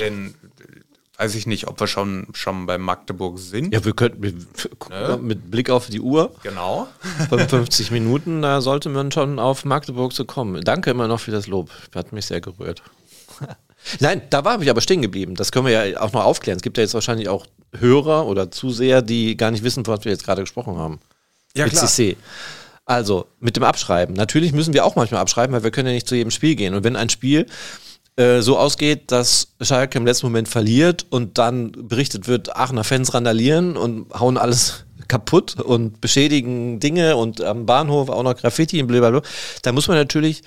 Denn weiß ich nicht, ob wir schon, schon bei Magdeburg sind. Ja, wir könnten wir, Ne? mit Blick auf die Uhr, Genau. 55 (laughs) Minuten, da sollte man schon auf Magdeburg zu kommen. Danke immer noch für das Lob. Hat mich sehr gerührt. (laughs) Nein, da war ich aber stehen geblieben. Das können wir ja auch noch aufklären. Es gibt ja jetzt wahrscheinlich auch Hörer oder Zuseher, die gar nicht wissen, was wir jetzt gerade gesprochen haben. Ja, mit klar. CC. Also, mit dem Abschreiben. Natürlich müssen wir auch manchmal abschreiben, weil wir können ja nicht zu jedem Spiel gehen. Und wenn ein Spiel äh, so ausgeht, dass Schalke im letzten Moment verliert und dann berichtet wird, Aachener Fans randalieren und hauen alles (laughs) kaputt und beschädigen Dinge und am Bahnhof auch noch Graffiti und blablabla, da muss man natürlich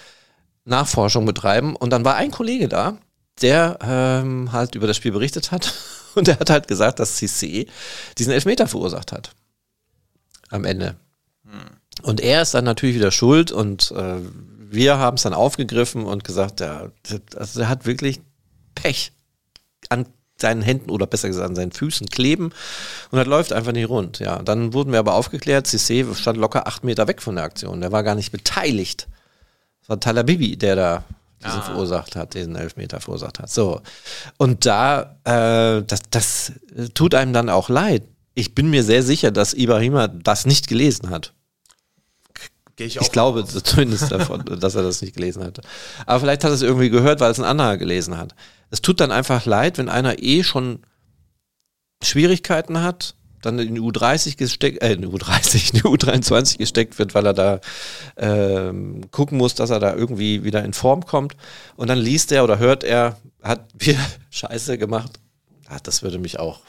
Nachforschung betreiben. Und dann war ein Kollege da, der ähm, halt über das Spiel berichtet hat (laughs) und der hat halt gesagt, dass CC diesen Elfmeter verursacht hat. Am Ende. Und er ist dann natürlich wieder schuld und äh, wir haben es dann aufgegriffen und gesagt, ja, also er hat wirklich Pech an seinen Händen oder besser gesagt an seinen Füßen kleben und das läuft einfach nicht rund. Ja, dann wurden wir aber aufgeklärt, CC stand locker acht Meter weg von der Aktion. Der war gar nicht beteiligt. Es war Talabibi, der da diesen verursacht hat, diesen Elfmeter verursacht hat. So. Und da, äh, das, das tut einem dann auch leid. Ich bin mir sehr sicher, dass Ibrahima das nicht gelesen hat. Gehe ich Ich glaube zumindest davon, (laughs) dass er das nicht gelesen hatte. Aber vielleicht hat er es irgendwie gehört, weil es ein anderer gelesen hat. Es tut dann einfach leid, wenn einer eh schon Schwierigkeiten hat, dann in die U30 gesteckt, äh, in die U30, in die U23 gesteckt wird, weil er da ähm, gucken muss, dass er da irgendwie wieder in Form kommt. Und dann liest er oder hört er, hat wieder (laughs) Scheiße gemacht. Ah, das würde mich auch.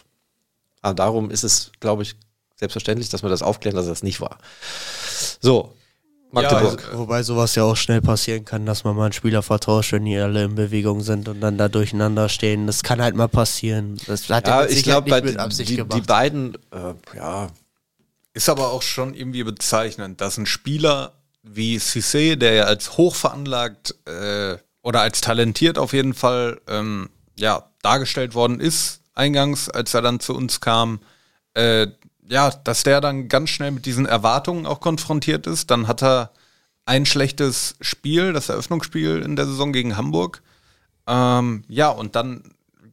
Aber darum ist es, glaube ich, selbstverständlich, dass wir das aufklären, dass er das nicht war. So, Magdeburg. also, Wobei sowas ja auch schnell passieren kann, dass man mal einen Spieler vertauscht, wenn die alle in Bewegung sind und dann da durcheinander stehen. Das kann halt mal passieren. Das hat Ja, ich glaube, die, die, die beiden, äh, ja, Ist aber auch schon irgendwie bezeichnend, dass ein Spieler wie Cissé, der ja als hochveranlagt äh, oder als talentiert auf jeden Fall ähm, ja, dargestellt worden ist, eingangs, als er dann zu uns kam, äh, ja, dass der dann ganz schnell mit diesen Erwartungen auch konfrontiert ist. Dann hat er ein schlechtes Spiel, das Eröffnungsspiel in der Saison gegen Hamburg. Ähm, ja, und dann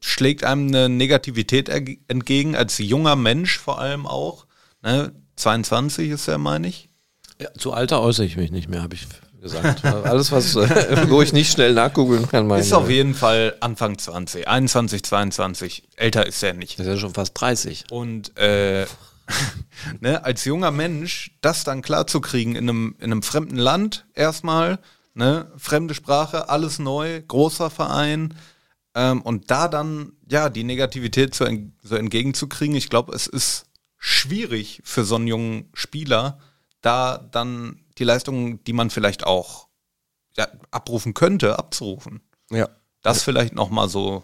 schlägt einem eine Negativität entgegen, als junger Mensch vor allem auch. Ne? 22 ist er, meine ich. ja, zu Alter äußere ich mich nicht mehr, habe ich gesagt. (laughs) Alles, was, äh, wo ich nicht schnell nachgoogeln kann, meine Ist auf jeden Fall Anfang 20, 21, 22. Älter ist er nicht. Das ist ja schon fast 30. Und äh, (laughs) ne, als junger Mensch, das dann klarzukriegen in einem, in einem fremden Land erstmal, ne, fremde Sprache, alles neu, großer Verein, ähm, und da dann ja die Negativität so, so entgegenzukriegen, ich glaube, es ist schwierig für so einen jungen Spieler, da dann die Leistungen, die man vielleicht auch ja, abrufen könnte, abzurufen. ja. Das vielleicht noch mal so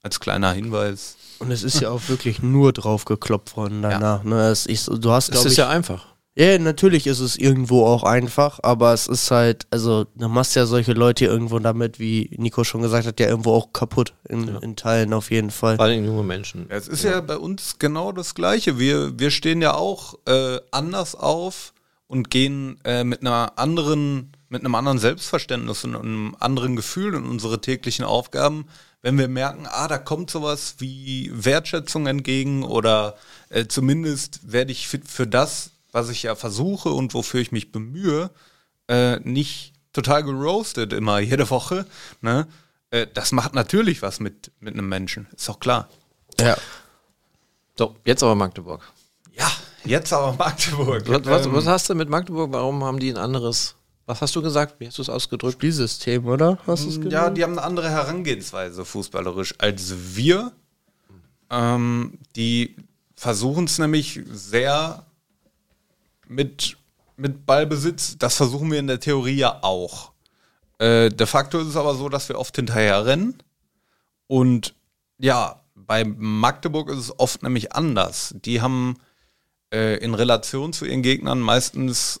als kleiner Hinweis. Und es ist ja auch wirklich nur drauf geklopft worden danach. Ne? Es ist, du hast, Das glaube ist ich, ja einfach. Ja, natürlich ist es irgendwo auch einfach, aber es ist halt, also du machst ja solche Leute irgendwo damit, wie Nico schon gesagt hat, ja irgendwo auch kaputt in, in Teilen auf jeden Fall. Vor allem junge Menschen. Ja, es ist ja. bei uns genau das Gleiche. Wir, wir stehen ja auch äh, anders auf und gehen äh, mit einer anderen, mit einem anderen Selbstverständnis und einem anderen Gefühl in unsere täglichen Aufgaben, wenn wir merken, ah, da kommt sowas wie Wertschätzung entgegen oder äh, zumindest werde ich für, für das, was ich ja versuche und wofür ich mich bemühe, äh, nicht total geroastet immer (laughs) jede Woche. Ne? Äh, das macht natürlich was mit, mit einem Menschen, ist doch klar. Ja. So, jetzt aber Magdeburg. Ja, jetzt aber Magdeburg. Was, was, Ähm, was hast du mit Magdeburg? Warum haben die ein anderes? Was hast du gesagt? Wie hast du es ausgedrückt? Spielsystem, oder? Hast du es ja, die haben eine andere Herangehensweise fußballerisch als wir. Ähm, die versuchen es nämlich sehr mit, mit Ballbesitz. Das versuchen wir in der Theorie ja auch. Äh, de facto ist es aber so, dass wir oft hinterher rennen. Und ja, bei Magdeburg ist es oft nämlich anders. Die haben äh, in Relation zu ihren Gegnern meistens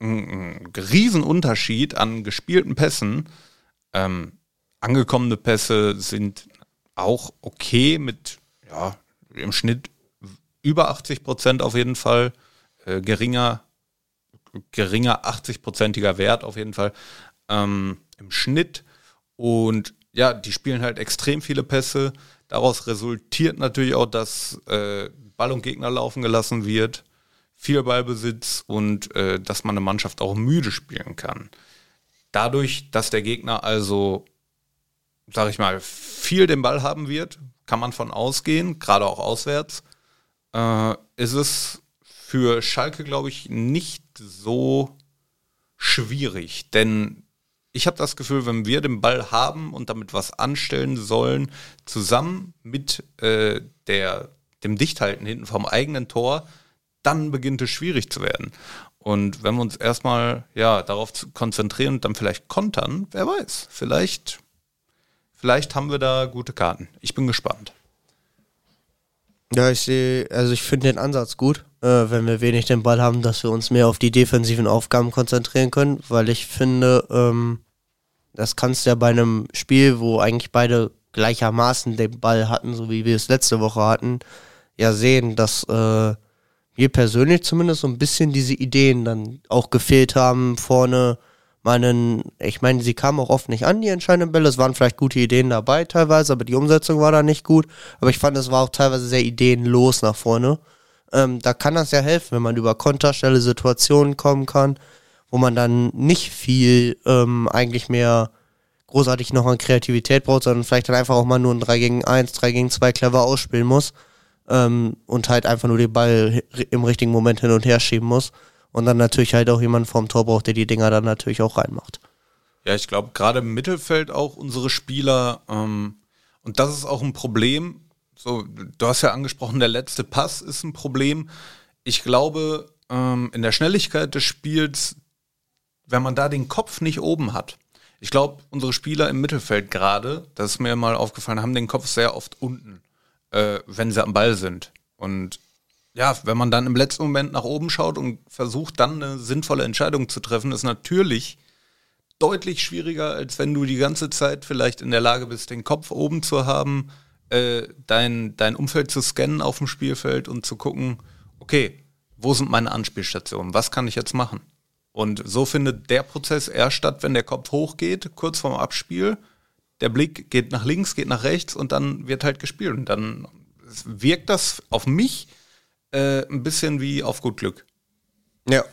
einen Riesenunterschied an gespielten Pässen. Ähm, angekommene Pässe sind auch okay mit ja, im Schnitt über 80 Prozent auf jeden Fall. Äh, geringer, geringer 80-prozentiger Wert auf jeden Fall ähm, im Schnitt. Und ja, die spielen halt extrem viele Pässe. Daraus resultiert natürlich auch, dass äh, Ball und Gegner laufen gelassen wird, viel Ballbesitz und äh, dass man eine Mannschaft auch müde spielen kann. Dadurch, dass der Gegner also, sag ich mal, viel den Ball haben wird, kann man von ausgehen, gerade auch auswärts, äh, ist es für Schalke, glaube ich, nicht so schwierig. Denn ich habe das Gefühl, wenn wir den Ball haben und damit was anstellen sollen, zusammen mit äh, der, dem Dichthalten hinten vom eigenen Tor, dann beginnt es schwierig zu werden. Und wenn wir uns erstmal ja, darauf konzentrieren und dann vielleicht kontern, wer weiß, vielleicht, vielleicht haben wir da gute Karten. Ich bin gespannt. Ja, ich sehe, also ich finde den Ansatz gut, äh, wenn wir wenig den Ball haben, dass wir uns mehr auf die defensiven Aufgaben konzentrieren können, weil ich finde, ähm, das kannst du ja bei einem Spiel, wo eigentlich beide gleichermaßen den Ball hatten, so wie wir es letzte Woche hatten, ja sehen, dass äh, mir persönlich zumindest so ein bisschen diese Ideen dann auch gefehlt haben, vorne meinen, ich meine, sie kamen auch oft nicht an, die entscheidenden Bälle. Es waren vielleicht gute Ideen dabei teilweise, aber die Umsetzung war da nicht gut. Aber ich fand, es war auch teilweise sehr ideenlos nach vorne. Ähm, da kann das ja helfen, wenn man über konterstelle Situationen kommen kann, wo man dann nicht viel ähm, eigentlich mehr großartig noch an Kreativität braucht, sondern vielleicht dann einfach auch mal nur ein 3 gegen 1, 3 gegen 2 clever ausspielen muss ähm, und halt einfach nur den Ball im richtigen Moment hin und her schieben muss und dann natürlich halt auch jemand vorm Tor braucht, der die Dinger dann natürlich auch reinmacht. Ja, ich glaube, gerade im Mittelfeld auch unsere Spieler, ähm, und das ist auch ein Problem. So, du hast ja angesprochen, der letzte Pass ist ein Problem. Ich glaube, ähm, in der Schnelligkeit des Spiels, wenn man da den Kopf nicht oben hat, ich glaube, unsere Spieler im Mittelfeld gerade, das ist mir mal aufgefallen, haben den Kopf sehr oft unten, äh, wenn sie am Ball sind. Und ja, wenn man dann im letzten Moment nach oben schaut und versucht dann eine sinnvolle Entscheidung zu treffen, ist natürlich deutlich schwieriger, als wenn du die ganze Zeit vielleicht in der Lage bist, den Kopf oben zu haben, äh, dein, dein Umfeld zu scannen auf dem Spielfeld und zu gucken, okay, wo sind meine Anspielstationen? Was kann ich jetzt machen? Und so findet der Prozess eher statt, wenn der Kopf hochgeht, kurz vorm Abspiel. Der Blick geht nach links, geht nach rechts und dann wird halt gespielt. Und dann wirkt das auf mich äh, ein bisschen wie auf gut Glück. Ja.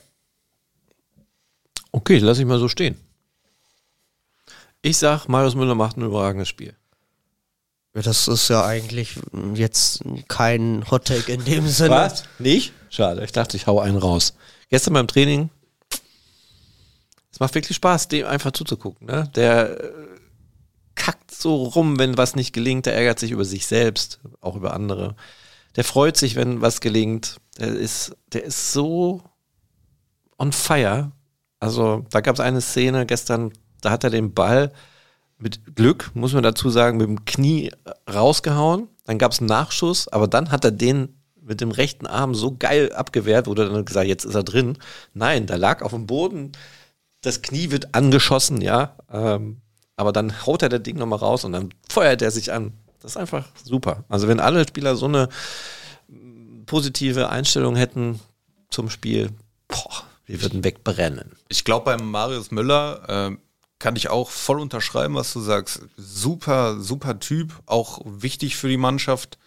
Okay, lass ich mal so stehen. Ich sag, Marius Müller macht ein überragendes Spiel. Ja, das ist ja eigentlich jetzt kein Hottake in dem Sinne. Was? Nicht? Schade, ich dachte, ich hau einen raus. Gestern beim Training, es macht wirklich Spaß, dem einfach zuzugucken. Ne? Der äh, so rum, wenn was nicht gelingt, der ärgert sich über sich selbst, auch über andere der freut sich, wenn was gelingt. Der ist, der ist so on fire. Also da gab es eine Szene gestern, da hat er den Ball mit Glück, muss man dazu sagen, mit dem Knie rausgehauen. Dann gab es einen Nachschuss, aber dann hat er den mit dem rechten Arm so geil abgewehrt, wurde dann gesagt, jetzt ist er drin. Nein, da lag auf dem Boden, das Knie wird angeschossen, ja. Ähm, aber dann haut er das Ding nochmal raus und dann feuert er sich an. Das ist einfach super. Also wenn alle Spieler so eine positive Einstellung hätten zum Spiel, boah, wir würden wegbrennen. Ich glaube, beim Marius Müller äh, kann ich auch voll unterschreiben, was du sagst. Super, super Typ, auch wichtig für die Mannschaft.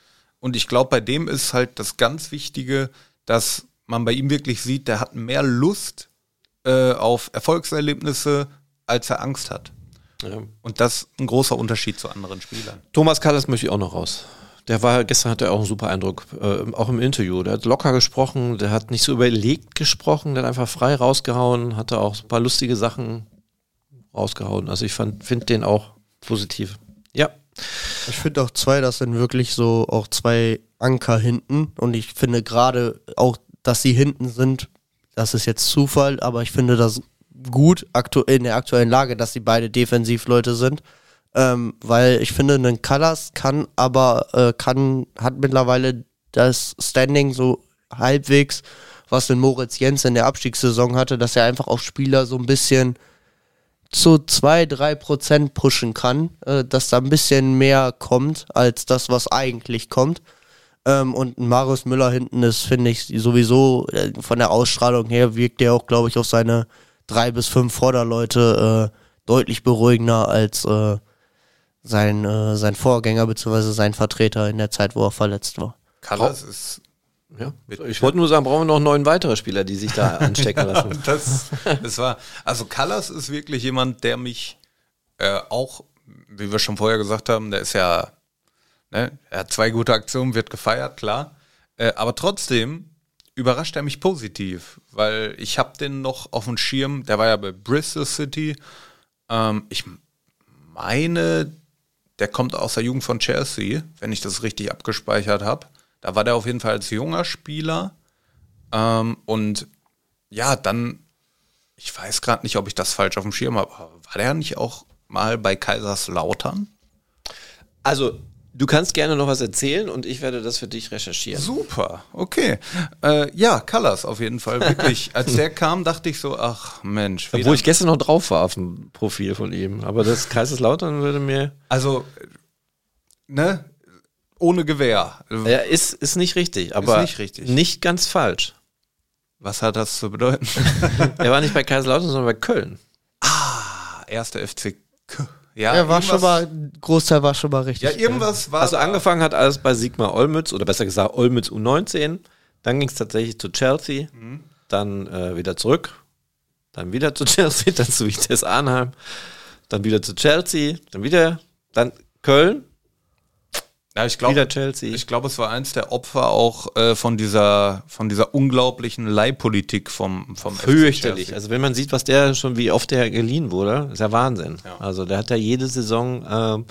Und ich glaube, bei dem ist halt das ganz Wichtige, dass man bei ihm wirklich sieht, der hat mehr Lust äh, auf Erfolgserlebnisse, als er Angst hat. Ja. Und das ist ein großer Unterschied zu anderen Spielern. Thomas Kallas möchte ich auch noch raus. Der war, gestern hatte er auch einen super Eindruck, äh, auch im Interview. Der hat locker gesprochen, der hat nicht so überlegt gesprochen, der hat einfach frei rausgehauen, hatte auch ein paar lustige Sachen rausgehauen. Also ich finde den auch positiv. Ja. Ich finde auch zwei, das sind wirklich so auch zwei Anker hinten. Und ich finde gerade auch, dass sie hinten sind, das ist jetzt Zufall, aber ich finde das gut in der aktuellen Lage, dass sie beide Defensivleute sind. Ähm, weil ich finde, ein Callas kann aber, äh, kann, hat mittlerweile das Standing so halbwegs, was den Moritz Jens in der Abstiegssaison hatte, dass er einfach auf Spieler so ein bisschen zu zwei, drei Prozent pushen kann, äh, dass da ein bisschen mehr kommt als das, was eigentlich kommt. Ähm, und Marius Müller hinten ist, finde ich, sowieso äh, von der Ausstrahlung her wirkt der auch, glaube ich, auf seine drei bis fünf Vorderleute äh, deutlich beruhigender als äh, sein, äh, sein Vorgänger bzw. sein Vertreter in der Zeit, wo er verletzt war. Callas ist Ja. Ich wollte nur sagen, brauchen wir noch neun weitere Spieler, die sich da (laughs) anstecken lassen. das, das war, also Callas ist wirklich jemand, der mich äh, auch, wie wir schon vorher gesagt haben, der ist ja, ne, er hat zwei gute Aktionen, wird gefeiert, klar. Äh, aber trotzdem überrascht er mich positiv, weil ich habe den noch auf dem Schirm, der war ja bei Bristol City. Ähm, ich meine, der kommt aus der Jugend von Chelsea, wenn ich das richtig abgespeichert habe. Da war der auf jeden Fall als junger Spieler. Ähm, und ja, dann, ich weiß gerade nicht, ob ich das falsch auf dem Schirm habe, war der nicht auch mal bei Kaiserslautern? Also, du kannst gerne noch was erzählen und ich werde das für dich recherchieren. Super, okay. Äh, ja, Colors auf jeden Fall, wirklich. (laughs) Als der kam, dachte ich so, ach Mensch. Obwohl ich gestern noch drauf war auf dem Profil von ihm. Aber das Kaiserslautern würde mir. Also, ne? Ohne Gewehr. Ja, ist, ist nicht richtig, aber nicht richtig. nicht ganz falsch. Was hat das zu bedeuten? (laughs) Er war nicht bei Kaiserslautern, sondern bei Köln. ah, erster FC. K- Ja, Ja, war schon mal, Großteil war schon mal richtig. Ja, irgendwas war. Also angefangen hat alles bei Sigmar Olmütz oder besser gesagt Olmütz U19. Dann ging es tatsächlich zu Chelsea, dann äh, wieder zurück, dann wieder zu (laughs) Chelsea, dann zu Vitesse Arnheim, dann wieder zu Chelsea, dann wieder, dann Köln, Ja, ich glaube, ich glaube, es war eins der Opfer auch äh, von dieser von dieser unglaublichen Leihpolitik vom vom FC Fürchterlich. Also wenn man sieht, was der schon, wie oft der geliehen wurde, ist ja Wahnsinn. Ja. Also der hat ja jede Saison ähm, einen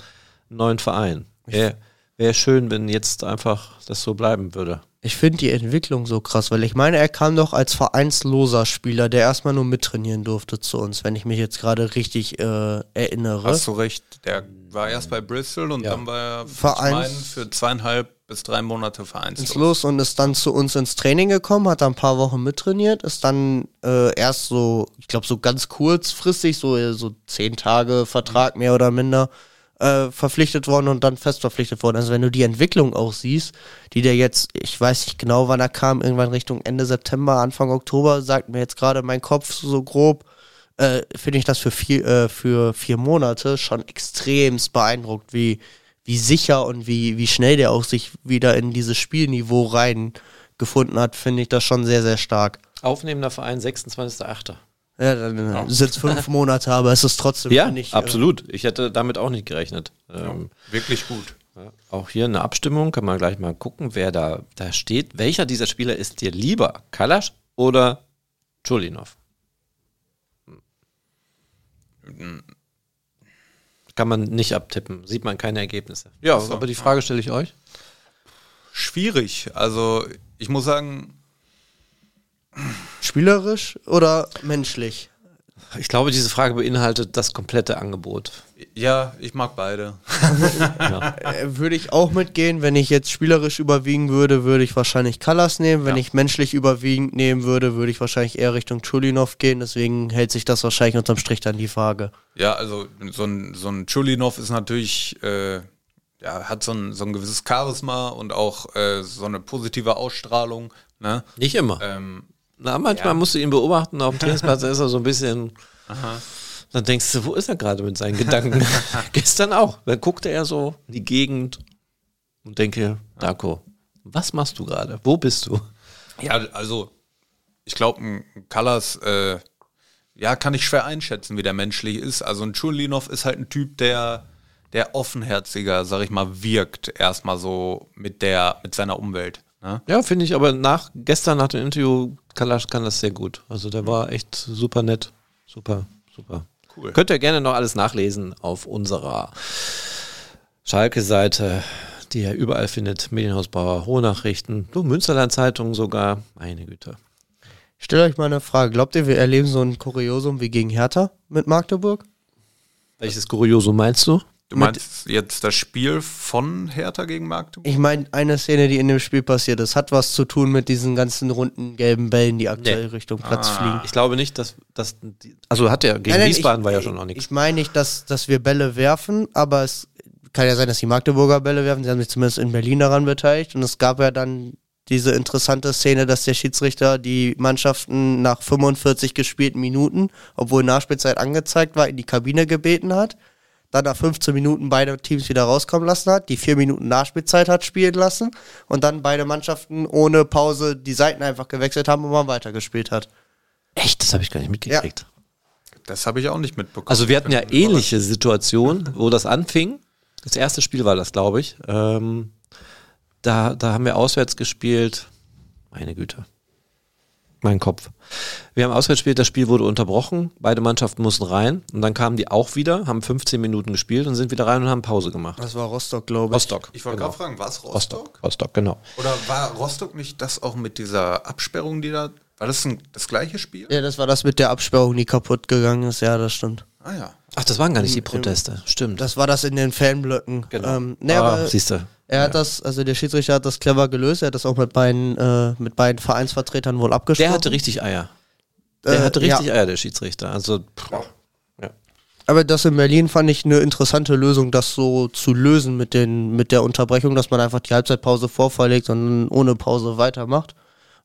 neuen Verein. Wäre wär schön, wenn jetzt einfach das so bleiben würde. Ich finde die Entwicklung so krass, weil ich meine, er kam doch als vereinsloser Spieler, der erstmal nur mittrainieren durfte zu uns, wenn ich mich jetzt gerade richtig äh, erinnere. Hast du recht. Der war erst bei Bristol und Ja. dann war er Vereins- für zweieinhalb bis drei Monate ins vereinslos. Los und ist dann zu uns ins Training gekommen, hat da ein paar Wochen mittrainiert, ist dann äh, erst so, ich glaube so ganz kurzfristig, so, äh, so zehn Tage Vertrag mehr oder minder äh, verpflichtet worden und dann fest verpflichtet worden. Also wenn du die Entwicklung auch siehst, die der jetzt, ich weiß nicht genau, wann er kam, irgendwann Richtung Ende September, Anfang Oktober, sagt mir jetzt gerade mein Kopf so grob, äh, finde ich das für vier, äh, für vier Monate schon extremst beeindruckt, wie, wie sicher und wie, wie schnell der auch sich wieder in dieses Spielniveau reingefunden hat, finde ich das schon sehr, sehr stark. Aufnehmender Verein 26.8. Ja, dann äh, sind es fünf Monate, aber es ist trotzdem Ja, nicht. absolut. Ich hätte damit auch nicht gerechnet. Ähm, Wirklich gut. ja, auch hier eine Abstimmung, kann man gleich mal gucken, wer da, da steht. Welcher dieser Spieler ist dir lieber? Kalasch oder Chulinov? Kann man nicht abtippen, sieht man keine Ergebnisse. Ja, so. aber die Frage stelle ich euch. Schwierig. Also ich muss sagen, spielerisch oder menschlich? Ich glaube, diese Frage beinhaltet das komplette Angebot. ja, ich mag beide. (laughs) Äh, würde ich auch mitgehen. Wenn ich jetzt spielerisch überwiegen würde, würde ich wahrscheinlich Callas nehmen. Wenn Ja. ich menschlich überwiegend nehmen würde, würde ich wahrscheinlich eher Richtung Chulinov gehen. Deswegen hält sich das wahrscheinlich unterm Strich dann die Frage. Ja, also so ein, so ein Chulinov ist natürlich, äh, ja, hat so ein, so ein gewisses Charisma und auch äh, so eine positive Ausstrahlung. Ne? Nicht immer. Ähm, Na, manchmal ja. musst du ihn beobachten auf (laughs) dem Trainingsplatz, da ist er so ein bisschen. Dann denkst du, wo ist er gerade mit seinen Gedanken? (laughs) Gestern auch. Dann guckte er so in die Gegend und denke, Darko, was machst du gerade? Wo bist du? ja, also ich glaube, ein Callas, äh, ja, kann ich schwer einschätzen, wie der menschlich ist. Also ein Chulinov ist halt ein Typ, der, der offenherziger, sag ich mal, wirkt erstmal so mit der, mit seiner Umwelt. Ne? Ja, finde ich, aber nach gestern nach dem Interview, Kalasch kann das sehr gut. Also der war echt super nett. Super, super. Cool. Könnt ihr gerne noch alles nachlesen auf unserer Schalke-Seite, die ihr überall findet, Medienhausbauer, Hohe Nachrichten, du Münsterland-Zeitung sogar, meine Güte. Stellt euch mal eine Frage. Glaubt ihr, wir erleben so ein Kuriosum wie gegen Hertha mit Magdeburg? Welches Kuriosum meinst du? Du meinst jetzt das Spiel von Hertha gegen Magdeburg? Ich meine, eine Szene, die in dem Spiel passiert ist, hat was zu tun mit diesen ganzen runden gelben Bällen, die aktuell Nee. Richtung Platz fliegen. Ich glaube nicht, dass, dass die, also hat der gegen Nein, nein, Wiesbaden ich, war ja schon noch nichts. Ich meine nicht, dass, dass wir Bälle werfen, aber es kann ja sein, dass die Magdeburger Bälle werfen. Sie haben sich zumindest in Berlin daran beteiligt. Und es gab ja dann diese interessante Szene, dass der Schiedsrichter die Mannschaften nach 45 gespielten Minuten, obwohl Nachspielzeit angezeigt war, in die Kabine gebeten hat. Dann nach 15 Minuten beide Teams wieder rauskommen lassen hat, die vier Minuten Nachspielzeit hat spielen lassen und dann beide Mannschaften ohne Pause die Seiten einfach gewechselt haben und man weitergespielt hat. Echt, das habe ich gar nicht mitgekriegt. Das habe ich auch nicht mitbekommen. Also wir hatten ja ähnliche Situationen, wo das anfing. Das erste Spiel war das, glaube ich. Ähm, da, da haben wir auswärts gespielt. Meine Güte. Mein Kopf. Wir haben auswärts gespielt, das Spiel wurde unterbrochen. Beide Mannschaften mussten rein. Und dann kamen die auch wieder, haben 15 Minuten gespielt und sind wieder rein und haben Pause gemacht. Das war Rostock, glaube ich. Rostock. Ich wollte genau. gerade fragen, war es Rostock? Rostock. Rostock, genau. Oder war Rostock nicht das auch mit dieser Absperrung, die da. War das ein, das gleiche Spiel? Ja, das war das mit der Absperrung, die kaputt gegangen ist. Ja, das stimmt. Ah ja. Ach, das waren gar nicht die Proteste. Stimmt. Das war das in den Fanblöcken. Genau. Ähm, nee, ah, aber siehst du. Er hat das, also der Schiedsrichter hat das clever gelöst. Er hat das auch mit beiden, äh, mit beiden Vereinsvertretern wohl abgesprochen. Der hatte richtig Eier. Der Äh, hatte richtig ja. Eier, der Schiedsrichter. Also, ja. Aber das in Berlin fand ich eine interessante Lösung, das so zu lösen mit, den, mit der Unterbrechung, dass man einfach die Halbzeitpause vorverlegt und dann ohne Pause weitermacht.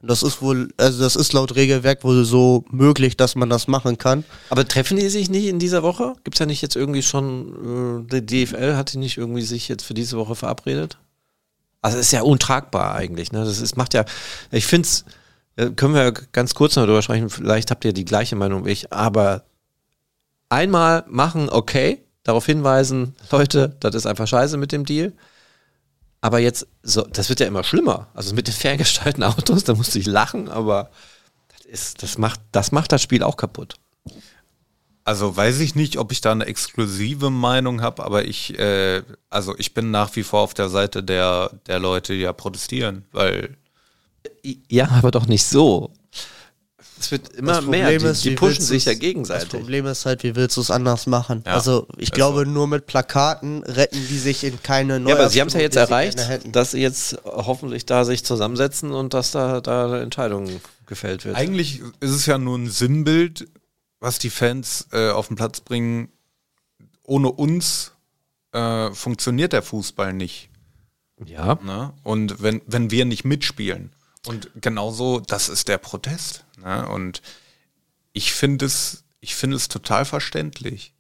Und das ist wohl, also das ist laut Regelwerk wohl so möglich, dass man das machen kann. Aber treffen die sich nicht in dieser Woche? Gibt es ja nicht jetzt irgendwie schon, äh, die DFL hat die nicht irgendwie sich jetzt für diese Woche verabredet? Also ist ja untragbar eigentlich. Ne? Das ist, macht ja, ich finde es, können wir ganz kurz noch drüber sprechen, vielleicht habt ihr die gleiche Meinung wie ich, aber einmal machen, okay, darauf hinweisen, Leute, das ist einfach scheiße mit dem Deal. Aber jetzt, so, das wird ja immer schlimmer. Also mit den ferngesteuerten Autos, da musste ich lachen, aber das, ist, das, macht, das macht das Spiel auch kaputt. Also weiß ich nicht, ob ich da eine exklusive Meinung habe, aber ich, äh, also ich bin nach wie vor auf der Seite der, der Leute, die ja protestieren, weil Ja, aber doch nicht so. Es wird immer Das mehr. Problem Die, ist, die pushen sich ja du's- Das gegenseitig. Problem ist halt, wie willst du es anders machen? Ja, also ich ist glaube, so. nur mit Plakaten retten die sich in keine neue Ja, aber sie haben es ja jetzt erreicht, dass sie jetzt hoffentlich da sich zusammensetzen und dass da, da Entscheidungen gefällt wird. eigentlich ist es ja nur ein Sinnbild, was die Fans äh, auf den Platz bringen. Ohne uns äh, funktioniert der Fußball nicht. Ja. Ne? Und wenn, wenn wir nicht mitspielen. Und genauso, das ist der Protest. Ne? Und ich finde es, ich finde es total verständlich.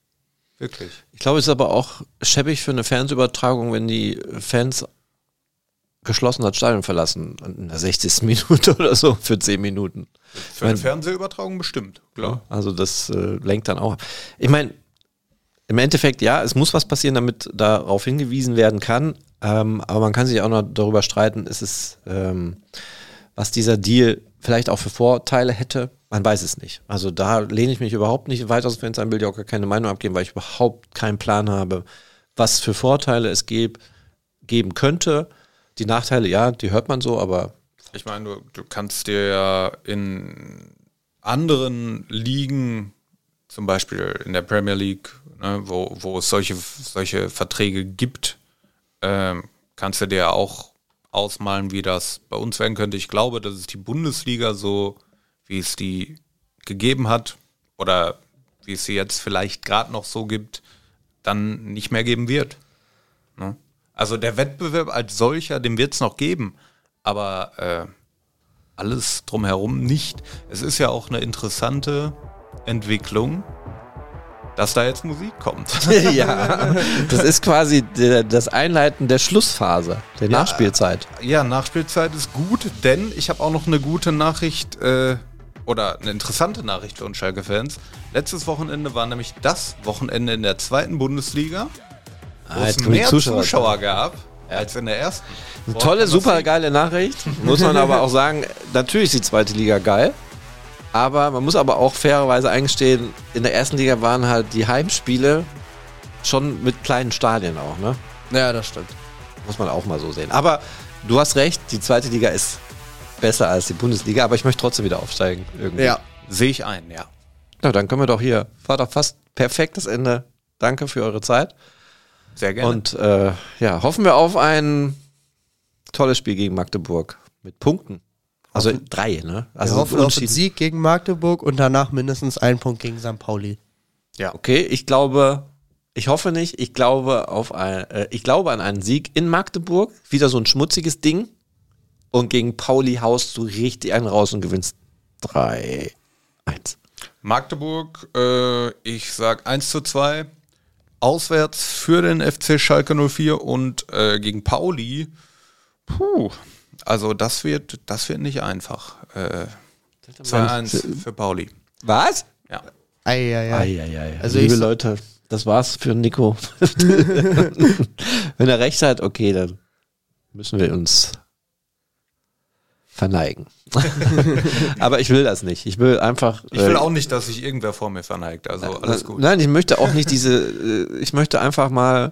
Wirklich. Ich glaube, es ist aber auch schäbig für eine Fernsehübertragung, wenn die Fans geschlossen das Stadion verlassen. In der 60. (laughs) Minute oder so, für 10 Minuten. Für eine Mein- Fernsehübertragung bestimmt, klar. Also das äh, lenkt dann auch. ab. Ich meine, im Endeffekt, ja, es muss was passieren, damit darauf hingewiesen werden kann. Ähm, aber man kann sich auch noch darüber streiten, ist es, ähm, was dieser Deal vielleicht auch für Vorteile hätte. Man weiß es nicht. Also da lehne ich mich überhaupt nicht weit aus dem Fenster, will ich auch gar keine Meinung abgeben, weil ich überhaupt keinen Plan habe, was für Vorteile es geb, geben könnte. Die Nachteile, ja, die hört man so, aber Ich meine, du, du kannst dir ja in anderen Ligen, zum Beispiel in der Premier League, ne, wo, wo es solche, solche Verträge gibt, ähm, kannst du dir ja auch ausmalen, wie das bei uns werden könnte. Ich glaube, dass es die Bundesliga so, wie es die gegeben hat, oder wie es sie jetzt vielleicht gerade noch so gibt, dann nicht mehr geben wird. Ne? Also der Wettbewerb als solcher, den wird es noch geben, aber äh, alles drumherum nicht. Es ist ja auch eine interessante Entwicklung, dass da jetzt Musik kommt. (laughs) (laughs) ja, das ist quasi das Einleiten der Schlussphase, der Nachspielzeit. ja, Nachspielzeit ist gut, denn ich habe auch noch eine gute Nachricht äh, oder eine interessante Nachricht für uns Schalke-Fans. Letztes Wochenende war nämlich das Wochenende in der zweiten Bundesliga, wo Ah, es mehr Zuschauer. Zuschauer, gab als in der ersten. Eine tolle, super geile Nachricht. Muss man aber (laughs) auch sagen, natürlich ist die zweite Liga geil. Aber man muss aber auch fairerweise eingestehen, in der ersten Liga waren halt die Heimspiele schon mit kleinen Stadien auch, ne? Naja, das stimmt. Muss man auch mal so sehen. Aber du hast recht, die zweite Liga ist besser als die Bundesliga, aber ich möchte trotzdem wieder aufsteigen. Irgendwie. Ja. Sehe ich ein, ja. Na, dann können wir doch hier. War doch fast perfekt das Ende. Danke für eure Zeit. Sehr gerne. Und äh, ja, hoffen wir auf ein tolles Spiel gegen Magdeburg mit Punkten. Also drei, ne? Also wir hoffen auf einen. Sieg gegen Magdeburg und danach mindestens einen Punkt gegen St. Pauli. ja. Okay, ich glaube, ich hoffe nicht. Ich glaube auf ein, äh, ich glaube an einen Sieg in Magdeburg. Wieder so ein schmutziges Ding. Und gegen Pauli haust du richtig einen raus und gewinnst 3-1. Magdeburg, äh, ich sag 1 zu 2. Auswärts für den FC Schalke 04 und äh, gegen Pauli. Puh, also das wird, das wird nicht einfach. Äh, 2-1 für Pauli. Was? Ja. Eieiei. Eieiei. Also Liebe ich- Leute, das war's für Nico. (laughs) Wenn er recht hat, okay, dann müssen wir uns verneigen. (laughs) Aber ich will das nicht. Ich will einfach. Ich will äh, auch nicht, dass sich irgendwer vor mir verneigt. Also alles gut. Nein, ich möchte auch nicht diese, äh, ich möchte einfach mal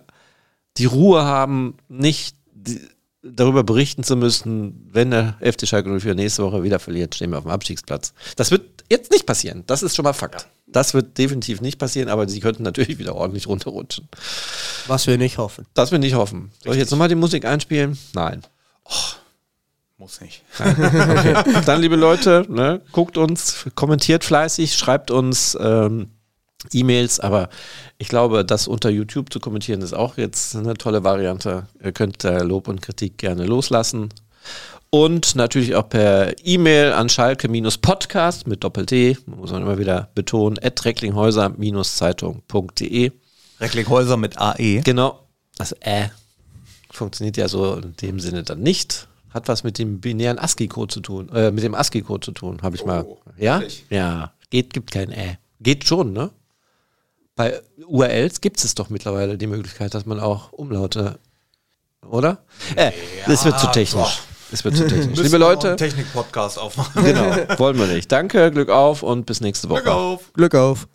die Ruhe haben, nicht die, darüber berichten zu müssen, wenn der FC Schalke 04 nächste Woche wieder verliert, stehen wir auf dem Abstiegsplatz. Das wird jetzt nicht passieren. Das ist schon mal Fakt. Das wird definitiv nicht passieren, aber sie könnten natürlich wieder ordentlich runterrutschen. Was wir nicht hoffen. Das will ich hoffen. Soll ich jetzt nochmal die Musik einspielen? Nein. Muss nicht. Okay. (laughs) Dann, liebe Leute, ne, guckt uns, kommentiert fleißig, schreibt uns ähm, E-Mails, aber ich glaube, das unter YouTube zu kommentieren ist auch jetzt eine tolle Variante. Ihr könnt da Lob und Kritik gerne loslassen. Und natürlich auch per E-Mail an schalke-podcast mit Doppel-T, muss man immer wieder betonen, at recklinghäuser-zeitung.de. Recklinghäuser mit AE. Genau. Also äh, funktioniert ja so in dem Sinne dann nicht. Hat was mit dem binären ASCII-Code zu tun, äh, mit dem ASCII-Code zu tun, habe ich mal. Ja? ehrlich? Ja. Geht, gibt kein äh. Geht schon, ne? Bei URLs gibt es doch mittlerweile die Möglichkeit, dass man auch Umlaute, oder? äh, das wird zu technisch. Es wird zu technisch. Liebe Leute, Technik-Podcast aufmachen. genau, wollen wir nicht. Danke, Glück auf und bis nächste Woche. Glück auf. Glück auf.